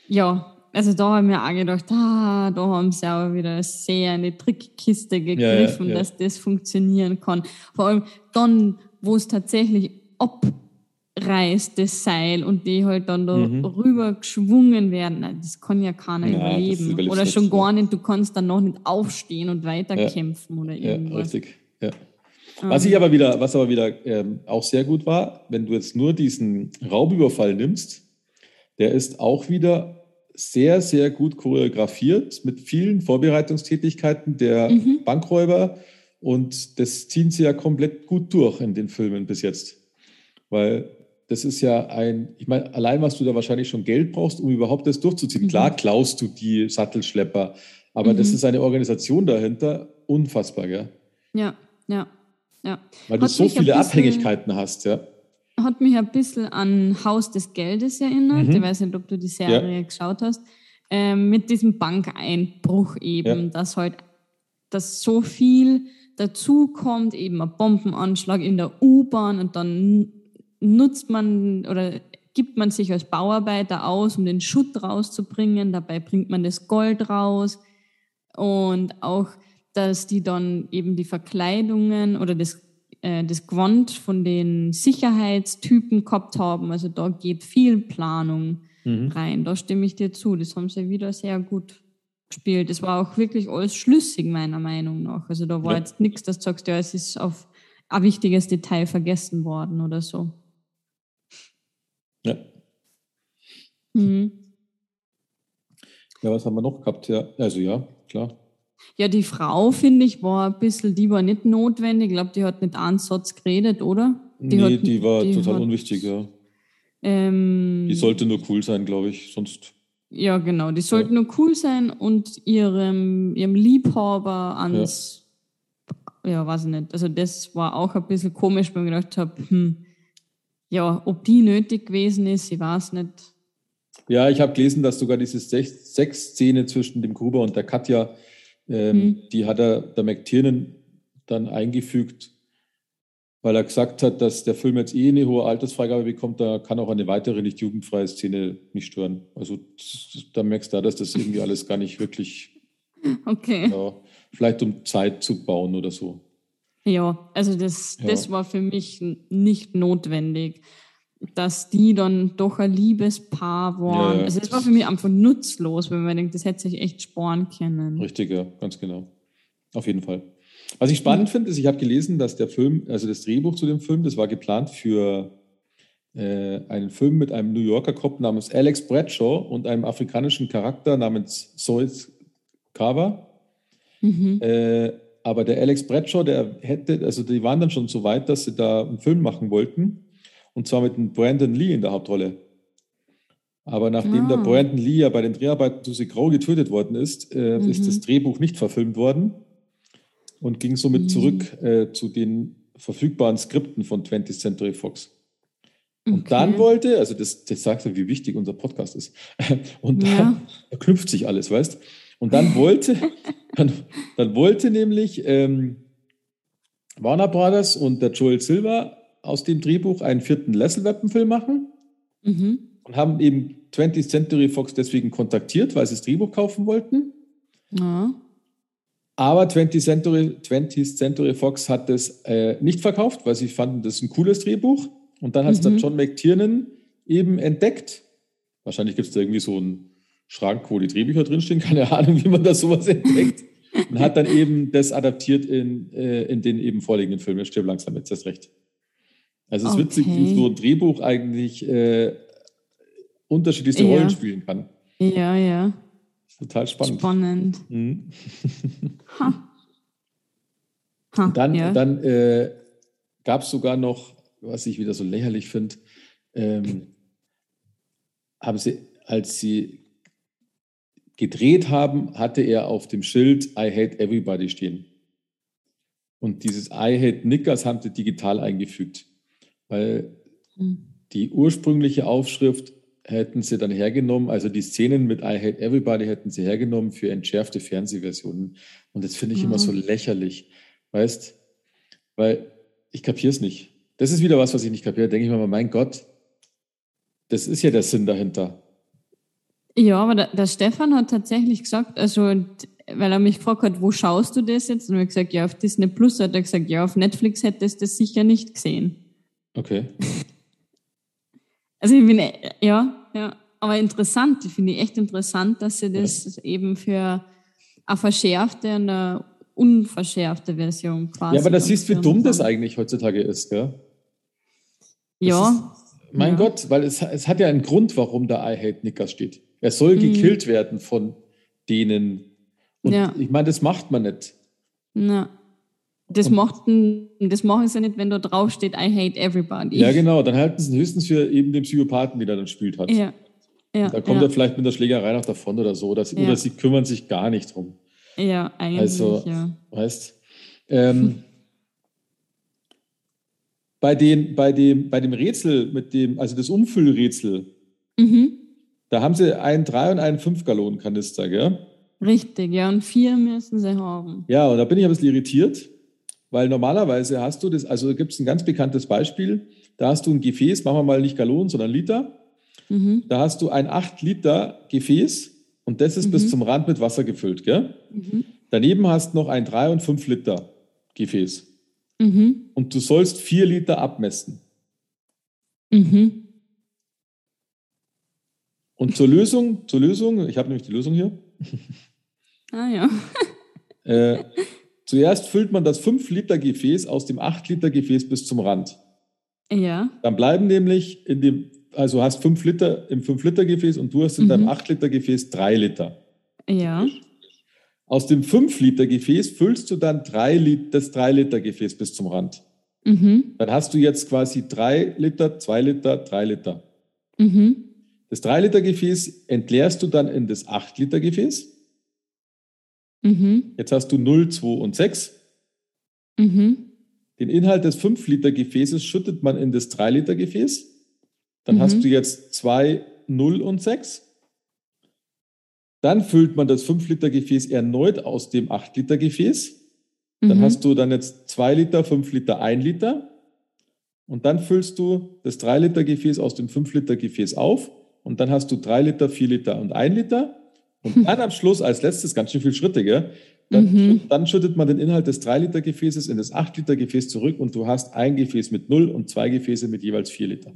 ja, also da haben wir auch gedacht, ah, da haben sie aber wieder sehr in die Trickkiste gegriffen, ja, dass das funktionieren kann. Vor allem dann, wo es tatsächlich ab reißt, das Seil, und die halt dann da mhm. rüber geschwungen werden. Das kann ja keiner ja, überleben. Oder schon gar nicht, du kannst dann noch nicht aufstehen und weiterkämpfen ja. oder irgendwas. Ja, richtig. Ja. Was ich aber wieder, was aber wieder ähm, auch sehr gut war, wenn du jetzt nur diesen Raubüberfall nimmst, der ist auch wieder sehr, sehr gut choreografiert mit vielen Vorbereitungstätigkeiten der mhm. Bankräuber und das ziehen sie ja komplett gut durch in den Filmen bis jetzt. Weil das ist ja ein, ich meine, allein was du da wahrscheinlich schon Geld brauchst, um überhaupt das durchzuziehen. Mhm. Klar klaust du die Sattelschlepper, aber mhm. das ist eine Organisation dahinter, unfassbar, gell? Ja, ja, ja. Weil du so viele bisschen, Abhängigkeiten hast, ja. Hat mich ein bisschen an Haus des Geldes erinnert. Mhm. Ich weiß nicht, ob du die Serie ja. geschaut hast. Ähm, mit diesem Bankeinbruch eben, ja. dass halt, dass so viel dazu kommt, eben ein Bombenanschlag in der U-Bahn und dann nutzt man oder gibt man sich als Bauarbeiter aus, um den Schutt rauszubringen. Dabei bringt man das Gold raus. Und auch, dass die dann eben die Verkleidungen oder das, äh, das Gewand von den Sicherheitstypen gehabt haben. Also da geht viel Planung mhm. rein. Da stimme ich dir zu. Das haben sie wieder sehr gut gespielt. Das war auch wirklich alles schlüssig, meiner Meinung nach. Also da war ja. jetzt nichts, dass du sagst, ja, es ist auf ein wichtiges Detail vergessen worden oder so. Ja. Mhm. Ja, was haben wir noch gehabt? Ja, also ja, klar. Ja, die Frau, finde ich, war ein bisschen, die war nicht notwendig. Ich glaube, die hat nicht einen Satz geredet, oder? Die nee, hat, die war die total hat, unwichtig, ja. Ähm, die sollte nur cool sein, glaube ich, sonst. Ja, genau, die sollte ja. nur cool sein und ihrem, ihrem Liebhaber ans, ja. ja, weiß ich nicht. Also, das war auch ein bisschen komisch, weil ich gedacht habe, hm, ja, ob die nötig gewesen ist, ich weiß nicht. Ja, ich habe gelesen, dass sogar diese Sexszene zwischen dem Gruber und der Katja, ähm, hm. die hat er der McTiernan dann eingefügt, weil er gesagt hat, dass der Film jetzt eh eine hohe Altersfreigabe bekommt, da kann auch eine weitere nicht jugendfreie Szene nicht stören. Also da merkst du, dass das irgendwie alles gar nicht wirklich, okay. Ja, vielleicht um Zeit zu bauen oder so. Ja, also das, ja. das war für mich nicht notwendig, dass die dann doch ein Liebespaar waren. Ja. Also das war für mich einfach nutzlos, wenn man denkt, das hätte sich echt sparen können. Richtig, ja, ganz genau. Auf jeden Fall. Was ich spannend mhm. finde, ist, ich habe gelesen, dass der Film, also das Drehbuch zu dem Film, das war geplant für äh, einen Film mit einem New Yorker Cop namens Alex Bradshaw und einem afrikanischen Charakter namens Zoid Carver. Mhm. Äh, aber der Alex Bradshaw, der hätte, also die waren dann schon so weit, dass sie da einen Film machen wollten. Und zwar mit einem Brandon Lee in der Hauptrolle. Aber nachdem ah. der Brandon Lee ja bei den Dreharbeiten zu Grau getötet worden ist, äh, mhm. ist das Drehbuch nicht verfilmt worden und ging somit mhm. zurück äh, zu den verfügbaren Skripten von 20th Century Fox. Und okay. dann wollte, also das, das sagt ja, wie wichtig unser Podcast ist. Und dann ja. verknüpft sich alles, weißt Und dann wollte, dann, dann wollte nämlich ähm, Warner Brothers und der Joel Silver aus dem Drehbuch einen vierten Leslie-Weapon-Film machen. Mhm. Und und haben eben 20th Century Fox deswegen kontaktiert, weil sie das Drehbuch kaufen wollten. Ja. Aber 20th Century, 20th Century Fox hat es äh, nicht verkauft, weil sie fanden, das ist ein cooles Drehbuch. Und dann hat es mhm. dann John McTiernan eben entdeckt. Wahrscheinlich gibt es da irgendwie so einen Schrank, wo die Drehbücher drinstehen. Keine Ahnung, wie man das sowas entdeckt. und hat dann eben das adaptiert in, äh, in den eben vorliegenden Film. Jetzt stirb langsam, jetzt hast recht. Also es ist okay. witzig, wie so ein Drehbuch eigentlich äh, unterschiedlichste ja. Rollen spielen kann. Ja, ja. Total spannend. Spannend. Mhm. ha. Ha, dann ja. dann äh, gab es sogar noch, was ich wieder so lächerlich finde, ähm, haben sie, als sie gedreht haben, hatte er auf dem Schild I hate everybody stehen. Und dieses I hate Nickers haben sie digital eingefügt, weil mhm. die ursprüngliche Aufschrift hätten sie dann hergenommen, also die Szenen mit I Hate Everybody hätten sie hergenommen für entschärfte Fernsehversionen. Und das finde ich mhm. immer so lächerlich, weißt, weil ich kapiere es nicht. Das ist wieder was, was ich nicht kapiere. Da denke ich mir mal, mein Gott, das ist ja der Sinn dahinter. Ja, aber der, der Stefan hat tatsächlich gesagt, also, weil er mich gefragt hat, wo schaust du das jetzt? Und ich gesagt, ja, auf Disney Plus. Hat er gesagt, ja, auf Netflix hättest du das sicher nicht gesehen. Okay. Also ich bin, ja, ja, aber interessant, ich finde echt interessant, dass sie das eben für eine verschärfte und eine unverschärfte Version quasi. Ja, aber das siehst, wie dumm das eigentlich heutzutage ist, gell? ja. Ist, mein ja. Gott, weil es, es hat ja einen Grund, warum da I Hate Nickers steht. Er soll mhm. gekillt werden von denen. Und ja. ich meine, das macht man nicht. Ja. Das, macht, das machen sie nicht, wenn da drauf steht, I hate everybody. Ja, genau. Dann halten sie höchstens für eben den Psychopathen, der dann spielt hat. Ja. ja da kommt ja. er vielleicht mit der Schlägerei noch davon oder so. Oder sie, ja. oder sie kümmern sich gar nicht drum. Ja, eigentlich. Also, ja. weißt ähm, bei, den, bei, dem, bei dem Rätsel, mit dem, also das Umfüllrätsel, mhm. da haben sie einen 3 und einen 5 Gallonen Kanister, gell? Richtig, ja, und vier müssen sie haben. Ja, und da bin ich ein bisschen irritiert, weil normalerweise hast du das, also gibt es ein ganz bekanntes Beispiel, da hast du ein Gefäß, machen wir mal nicht Gallonen, sondern Liter. Mhm. Da hast du ein 8 Liter Gefäß und das ist mhm. bis zum Rand mit Wasser gefüllt. Gell? Mhm. Daneben hast du noch ein 3 und 5 Liter Gefäß. Mhm. Und du sollst 4 Liter abmessen. Mhm. Und zur Lösung, zur Lösung, ich habe nämlich die Lösung hier. Ah ja. äh, Zuerst füllt man das 5 Liter Gefäß aus dem 8 Liter Gefäß bis zum Rand. Ja. Dann bleiben nämlich in dem, also hast 5 Liter im 5 Liter Gefäß und du hast in mhm. deinem 8 Liter Gefäß 3 Liter. Ja. Aus dem 5 Liter Gefäß füllst du dann 3 Liter, das 3 Liter Gefäß bis zum Rand. Mhm. Dann hast du jetzt quasi 3 Liter, 2 Liter, 3 Liter. Mhm. Das 3 Liter Gefäß entleerst du dann in das 8 Liter Gefäß. Mhm. Jetzt hast du 0, 2 und 6. Mhm. Den Inhalt des 5-Liter-Gefäßes schüttet man in das 3-Liter-Gefäß. Dann mhm. hast du jetzt 2, 0 und 6. Dann füllt man das 5-Liter-Gefäß erneut aus dem 8-Liter-Gefäß. Dann mhm. hast du dann jetzt 2 Liter, 5 Liter, 1 Liter. Und dann füllst du das 3-Liter-Gefäß aus dem 5-Liter-Gefäß auf. Und dann hast du 3 Liter, 4 Liter und 1 Liter. Und dann am Schluss als letztes, ganz schön viele Schritte, gell? Dann, mhm. dann, schüttet man den Inhalt des 3-Liter-Gefäßes in das 8-Liter-Gefäß zurück und du hast ein Gefäß mit 0 und zwei Gefäße mit jeweils 4 Liter.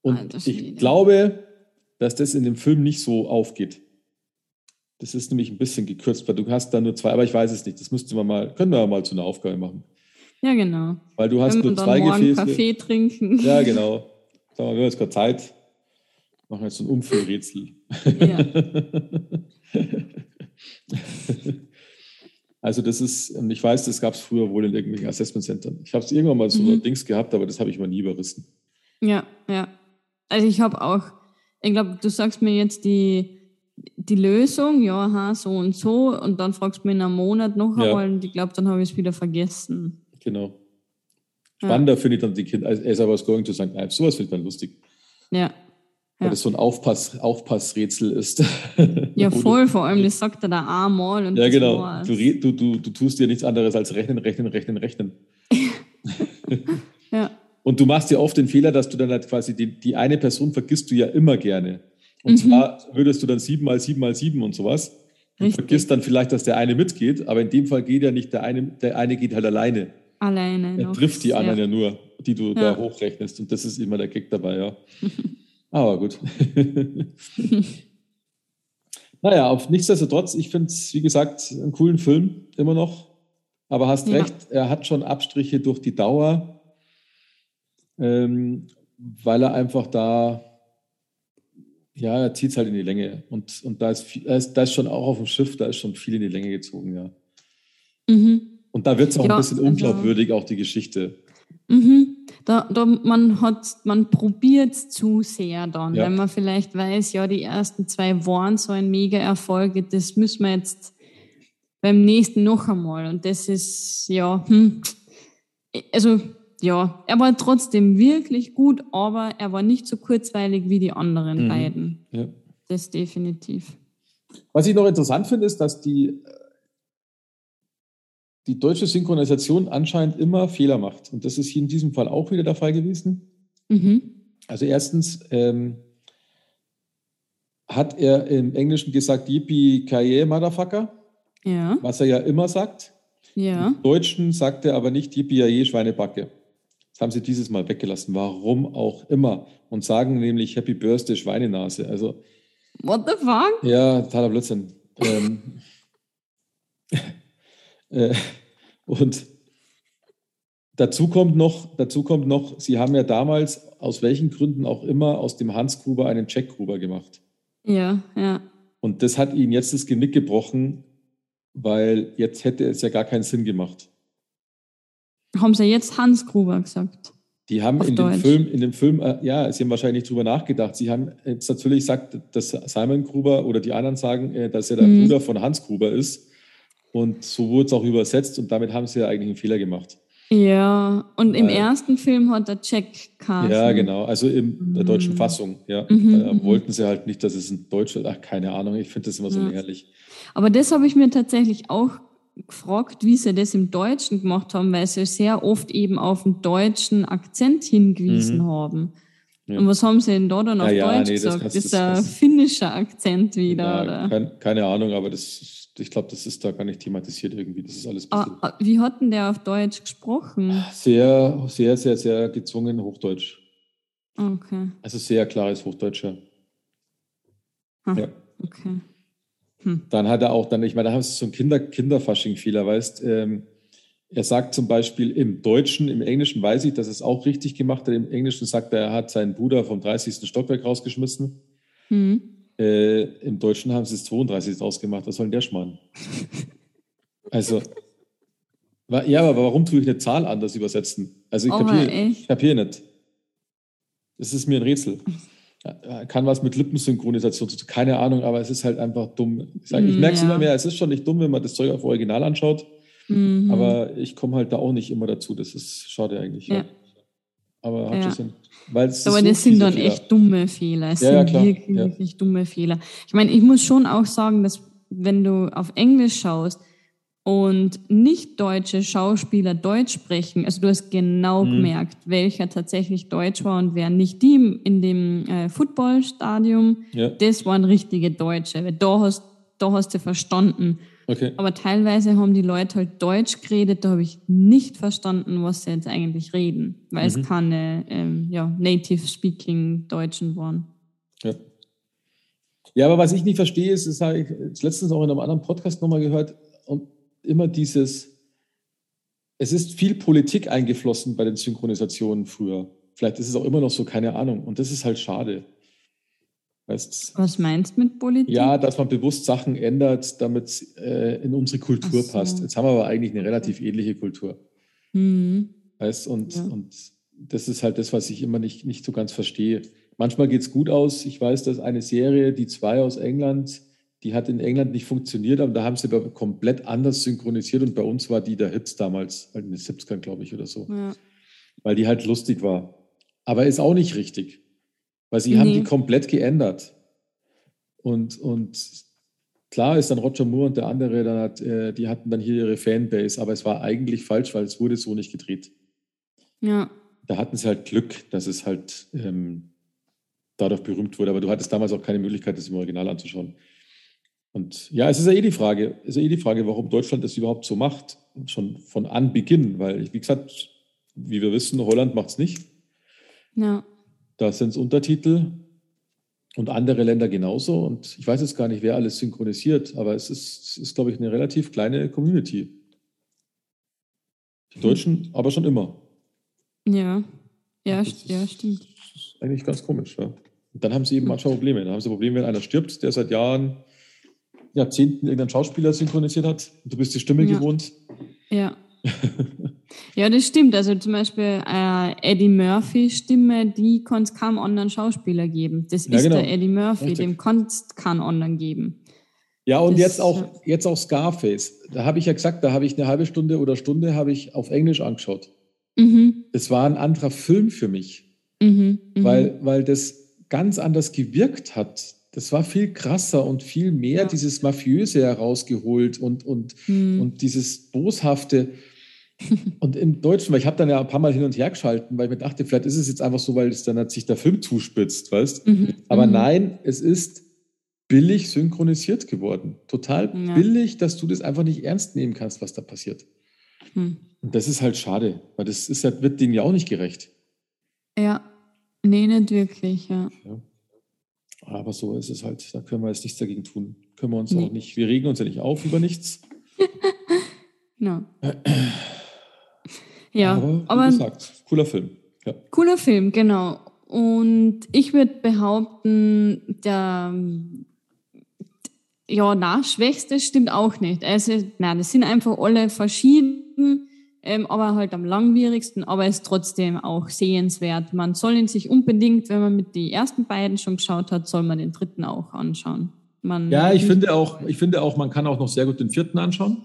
Und ich glaube, dass das in dem Film nicht so aufgeht. Das ist nämlich ein bisschen gekürzt, weil du hast da nur zwei, aber ich weiß es nicht. Das müssten wir mal, können wir mal zu einer Aufgabe machen. Ja, genau. Weil du hast nur zwei Gefäße. Kaffee trinken. Ja, genau. Sag mal, wir haben jetzt gerade Zeit. Machen wir jetzt so ein Umfüllrätsel. Ja. also das ist, und ich weiß, das gab es früher wohl in irgendwelchen Assessment Centern. Ich habe es irgendwann mal so mhm. Dings gehabt, aber das habe ich mal nie überrissen. Ja, ja. Also ich habe auch, ich glaube, du sagst mir jetzt die, die Lösung, ja, aha, so und so, und dann fragst du mich in einem Monat noch ja. einmal und ich glaube, dann habe ich es wieder vergessen. Genau. Spannender ja. finde ich dann die Kinder, as I was going to St. Ives, sowas finde ich dann lustig. Ja, weil das so ein Aufpass, Aufpassrätsel ist. Ja, voll, vor allem, das sagt er da einmal. Und ja, genau. Du, du, du, du tust dir nichts anderes als rechnen, rechnen, rechnen, rechnen. ja. Und du machst ja oft den Fehler, dass du dann halt quasi die, die eine Person vergisst du ja immer gerne. Und mhm. zwar würdest du dann sieben mal sieben mal sieben und sowas. Du vergisst dann vielleicht, dass der eine mitgeht, aber in dem Fall geht ja nicht der eine, der eine geht halt alleine. Alleine. Er trifft die anderen ja, ja nur, die du ja. da hochrechnest. Und das ist immer der Gag dabei, ja. aber gut. naja, auf nichtsdestotrotz, ich finde es, wie gesagt, einen coolen Film, immer noch. Aber hast ja. recht, er hat schon Abstriche durch die Dauer, ähm, weil er einfach da ja, er zieht es halt in die Länge. Und, und da, ist viel, da, ist, da ist schon auch auf dem Schiff, da ist schon viel in die Länge gezogen, ja. Mhm. Und da wird es auch ja, ein bisschen also unglaubwürdig, also, auch die Geschichte. Mhm. Da, da, man hat, man probiert es zu sehr dann, ja. wenn man vielleicht weiß, ja, die ersten zwei waren so ein Mega-Erfolg, das müssen wir jetzt beim nächsten noch einmal. Und das ist, ja, hm, also ja, er war trotzdem wirklich gut, aber er war nicht so kurzweilig wie die anderen mhm. beiden. Ja. Das definitiv. Was ich noch interessant finde, ist, dass die, die deutsche Synchronisation anscheinend immer Fehler macht. Und das ist hier in diesem Fall auch wieder der Fall gewesen. Mhm. Also erstens ähm, hat er im Englischen gesagt, Yippie Kaye Motherfucker. Ja. Was er ja immer sagt. Ja. Im Deutschen sagt er aber nicht Yippie Schweinebacke. Das haben sie dieses Mal weggelassen, warum auch immer. Und sagen nämlich Happy Birthday Schweinenase. Also, What the fuck? Ja, totaler Blödsinn. ähm, äh, und dazu kommt, noch, dazu kommt noch, sie haben ja damals, aus welchen Gründen auch immer, aus dem Hans Gruber einen Jack Gruber gemacht. Ja, ja. Und das hat ihnen jetzt das Genick gebrochen, weil jetzt hätte es ja gar keinen Sinn gemacht. Haben sie jetzt Hans Gruber gesagt? Die haben in dem Film, in dem Film, äh, ja, sie haben wahrscheinlich drüber nachgedacht. Sie haben jetzt natürlich gesagt, dass Simon Gruber oder die anderen sagen, äh, dass er der mhm. Bruder von Hans Gruber ist. Und so wurde es auch übersetzt und damit haben sie ja eigentlich einen Fehler gemacht. Ja, und im ersten Film hat der Jack Carson. Ja, genau, also in der deutschen mhm. Fassung, ja. Mhm, da mhm. wollten sie halt nicht, dass es ein Deutscher, ach, keine Ahnung, ich finde das immer so ja. herrlich. Aber das habe ich mir tatsächlich auch gefragt, wie sie das im Deutschen gemacht haben, weil sie sehr oft eben auf den deutschen Akzent hingewiesen mhm. haben. Ja. Und was haben sie denn da dann auf ja, Deutsch nee, gesagt? Das, das ist ein finnischer Akzent wieder, oder? Kein, keine Ahnung, aber das, ich glaube, das ist da gar nicht thematisiert irgendwie. Das ist alles ah, ah, Wie hat denn der auf Deutsch gesprochen? Sehr, sehr, sehr, sehr gezwungen Hochdeutsch. Okay. Also sehr klares Hochdeutsch, ja. Ah, ja. Okay. Hm. Dann hat er auch dann, ich meine, da haben sie so einen Kinder, Kinderfasching-Fehler, weißt ähm, er sagt zum Beispiel im Deutschen, im Englischen weiß ich, dass er es auch richtig gemacht hat. Im Englischen sagt er, er hat seinen Bruder vom 30. Stockwerk rausgeschmissen. Mhm. Äh, Im Deutschen haben sie es 32 rausgemacht. Was soll denn der Schmarrn? also, ja, aber warum tue ich eine Zahl anders übersetzen? Also, ich oh, kapiere kapier nicht. Das ist mir ein Rätsel kann was mit Lippensynchronisation zu tun, keine Ahnung, aber es ist halt einfach dumm. Ich, sag, ich mm, merke es ja. immer mehr, es ist schon nicht dumm, wenn man das Zeug auf Original anschaut, mhm. aber ich komme halt da auch nicht immer dazu. Das ist schade eigentlich. Ja. ja. Aber hat ja. Weil es aber das sind dann Fehler. echt dumme Fehler. Es ja, sind ja, wirklich, dumme Fehler. Ich meine, ich muss schon auch sagen, dass wenn du auf Englisch schaust, und nicht deutsche Schauspieler Deutsch sprechen. Also du hast genau mhm. gemerkt, welcher tatsächlich Deutsch war und wer nicht. Die in dem äh, Footballstadion, das waren richtige Deutsche. Da hast, da hast du verstanden. Okay. Aber teilweise haben die Leute halt Deutsch geredet, da habe ich nicht verstanden, was sie jetzt eigentlich reden, weil mhm. es keine ähm, ja, Native-Speaking Deutschen waren. Ja. ja, aber was ich nicht verstehe, ist, das habe ich letztens auch in einem anderen Podcast nochmal gehört, und immer dieses, es ist viel Politik eingeflossen bei den Synchronisationen früher. Vielleicht ist es auch immer noch so, keine Ahnung. Und das ist halt schade. Weißt, Was meinst du mit Politik? Ja, dass man bewusst Sachen ändert, damit es äh, in unsere Kultur so. passt. Jetzt haben wir aber eigentlich eine relativ ähnliche Kultur. Mhm. Weißt, und, ja. und das ist halt das, was ich immer nicht, nicht so ganz verstehe. Manchmal geht es gut aus. Ich weiß, dass eine Serie, die zwei aus England, die hat in England nicht funktioniert, aber da haben sie aber komplett anders synchronisiert und bei uns war die der Hits damals, halt in den 70ern, glaube ich, oder so. Ja. Weil die halt lustig war. Aber ist auch nicht richtig. Weil sie nee. haben die komplett geändert. Und, und klar ist dann Roger Moore und der andere, dann hat, äh, die hatten dann hier ihre Fanbase, aber es war eigentlich falsch, weil es wurde so nicht gedreht. Ja. da hatten sie halt Glück, dass es halt ähm, dadurch berühmt wurde. Aber du hattest damals auch keine Möglichkeit, das im Original anzuschauen. Und ja, es ist ja eh die Frage, ist ja eh die Frage, warum Deutschland das überhaupt so macht, schon von Anbeginn, weil, wie gesagt, wie wir wissen, Holland macht es nicht. Ja. Da sind es Untertitel und andere Länder genauso. Und ich weiß jetzt gar nicht, wer alles synchronisiert, aber es ist, es ist glaube ich, eine relativ kleine Community. Die Deutschen aber schon immer. Ja, ja, ja stimmt. Das ist eigentlich ganz komisch. Ja. Und dann haben sie eben manchmal Probleme. Dann haben sie Probleme, wenn einer stirbt, der seit Jahren, Jahrzehnten irgendeinen Schauspieler synchronisiert hat. Und du bist die Stimme Ja. gewohnt. Ja. ja, das stimmt. Also zum Beispiel äh, Eddie Murphy-Stimme, die kann es kaum anderen Schauspieler geben. Das Ja, ist genau. der Eddie Murphy, Richtig. dem kann es keinen anderen geben. Ja, und Das- jetzt auch, jetzt auch Scarface. Da habe ich ja gesagt, da habe ich eine halbe Stunde oder Stunde habe ich auf Englisch angeschaut. Mhm, Das war ein anderer Film für mich, mhm, mhm. weil, weil das ganz anders gewirkt hat. Das war viel krasser und viel mehr Ja. dieses Mafiöse herausgeholt und, und, Mhm. und dieses Boshafte. Und im Deutschen, weil ich habe dann ja ein paar Mal hin und her geschalten, weil ich mir dachte, vielleicht ist es jetzt einfach so, weil es dann hat sich der Film zuspitzt, weißt Mhm, Aber mhm. nein, es ist billig synchronisiert geworden. Total Ja. billig, dass du das einfach nicht ernst nehmen kannst, was da passiert. Hm. Und das ist halt schade, weil das ist, halt- wird denen ja auch nicht gerecht. Ja, nee, nicht wirklich, ja. Aber so ist es halt. Da können wir jetzt nichts dagegen tun. Können wir uns Nee. auch nicht, wir regen uns ja nicht auf über nichts. Ja, ja aber, aber, wie gesagt, cooler Film. Ja. cooler Film, genau. Und ich würde behaupten, der ja, na, schwächste stimmt auch nicht. Also, nein, das sind einfach alle verschieden, ähm, aber halt am langwierigsten, aber ist trotzdem auch sehenswert. Man soll ihn sich unbedingt, wenn man mit die ersten beiden schon geschaut hat, soll man den dritten auch anschauen. Man ja, ich finde auch, ich finde auch, man kann auch noch sehr gut den vierten anschauen.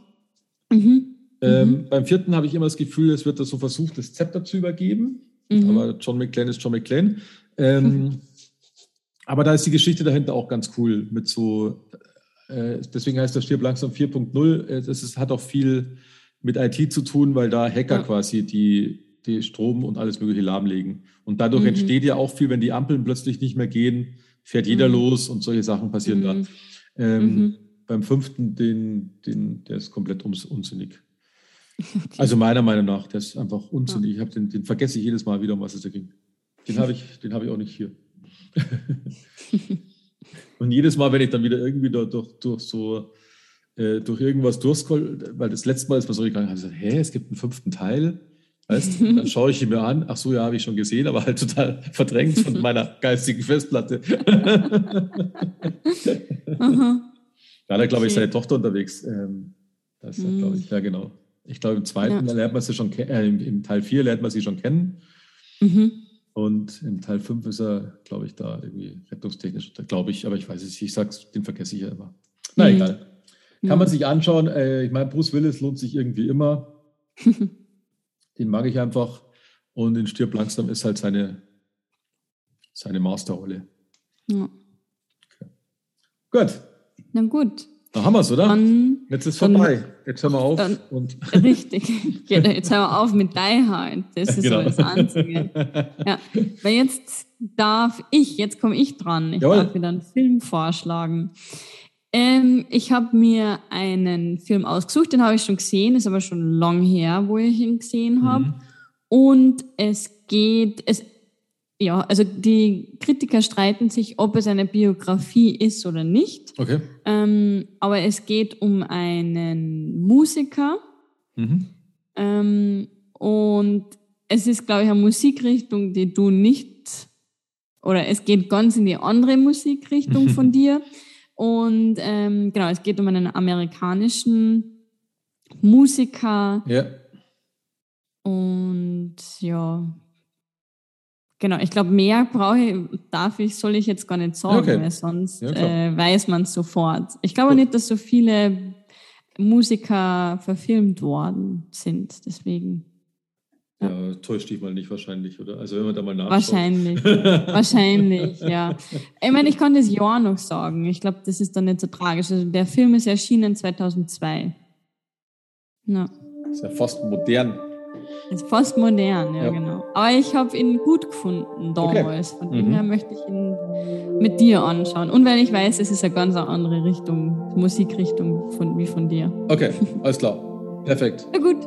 Mhm. Ähm, beim vierten habe ich immer das Gefühl, es wird da so versucht, das Zepter zu übergeben. Mhm. Aber John McClane ist John McClane. Ähm, aber da ist die Geschichte dahinter auch ganz cool mit so, äh, deswegen heißt das Stirb langsam 4.0. Äh, das ist, hat auch viel mit IT zu tun, weil da Hacker Ja. quasi die, die Strom und alles Mögliche lahmlegen. Und dadurch Mhm. entsteht ja auch viel, wenn die Ampeln plötzlich nicht mehr gehen, fährt jeder Mhm. los und solche Sachen passieren da. Mhm. Ähm, Mhm. Beim fünften, den, den, der ist komplett uns, unsinnig. Also meiner Meinung nach, der ist einfach unsinnig. Ich habe den, den vergesse ich jedes Mal wieder, um was es da ging. Den habe ich, den habe ich auch nicht hier. Und jedes Mal, wenn ich dann wieder irgendwie da durch, durch so äh, durch irgendwas durchscroll, weil das letzte Mal ist mir so gegangen, habe ich gesagt, hä, es gibt einen fünften Teil. Weißt, dann schaue ich ihn mir an, ach so, ja, habe ich schon gesehen, aber halt total verdrängt von meiner geistigen Festplatte. Da hat er, glaube ich, seine Tochter unterwegs. Ähm, das ist, Mhm. glaube ich, ja, genau. Ich glaube, im zweiten Ja. lernt man sie schon äh, im, Teil 4 lernt man sie schon kennen. Mhm. Und im Teil 5 ist er, glaube ich, da irgendwie rettungstechnisch, glaube ich, aber ich weiß es nicht. Ich sag's, den vergesse ich ja immer. Na Mhm. egal. Kann Ja. man sich anschauen. Äh, ich meine, Bruce Willis lohnt sich irgendwie immer. den mag ich einfach. Und in Stirb langsam ist halt seine, seine Masterrolle. Ja. Gut, Na gut, da haben wir es, oder? dann Jetzt ist dann- vorbei. Jetzt hören wir auf. dann- und richtig. Geht, jetzt hör mal auf mit Die Hard. Das ist Genau. so das Einzige. Ja, weil jetzt darf ich, jetzt komme ich dran. Ich Jawohl. darf wieder einen Film vorschlagen. Ähm, ich habe mir einen Film ausgesucht, den habe ich schon gesehen, ist aber schon lang her, wo ich ihn gesehen habe. Mhm. Und es geht, es, ja, also die Kritiker streiten sich, ob es eine Biografie ist oder nicht. Okay. Ähm, aber es geht um einen Musiker, Mhm. ähm, und es ist, glaube ich, eine Musikrichtung, die du nicht, oder es geht ganz in die andere Musikrichtung von dir. Und ähm, genau, es geht um einen amerikanischen Musiker Ja. und ja, genau, ich glaube, mehr brauche ich, darf ich, soll ich jetzt gar nicht sagen, Okay. weil sonst Ja, äh, weiß man es sofort. Ich glaube Gut. nicht, dass so viele Musiker verfilmt worden sind, deswegen. Ja, täuscht dich mal nicht wahrscheinlich, oder? Also wenn man da mal nachschaut. Wahrscheinlich. Wahrscheinlich, ja. Ich meine, ich kann das Jahr noch sagen. Ich glaube, das ist dann nicht so tragisch. Also der Film ist erschienen 2002. Ja. ist ja fast modern. Ist fast modern, ja, ja. genau. Aber ich habe ihn gut gefunden damals. Okay. Von dem mhm. her möchte ich ihn mit dir anschauen. Und wenn ich weiß, es ist eine ganz andere Richtung, Musikrichtung von, wie von dir. Okay, alles klar. Perfekt. Na gut.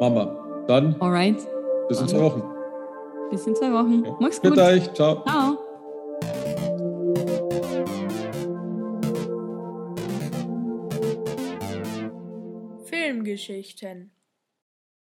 Mama. Dann. Alright. Bis in zwei Wochen. Bis in zwei Wochen. Okay. Mach's gut. Bis euch. Ciao. Ciao. Filmgeschichten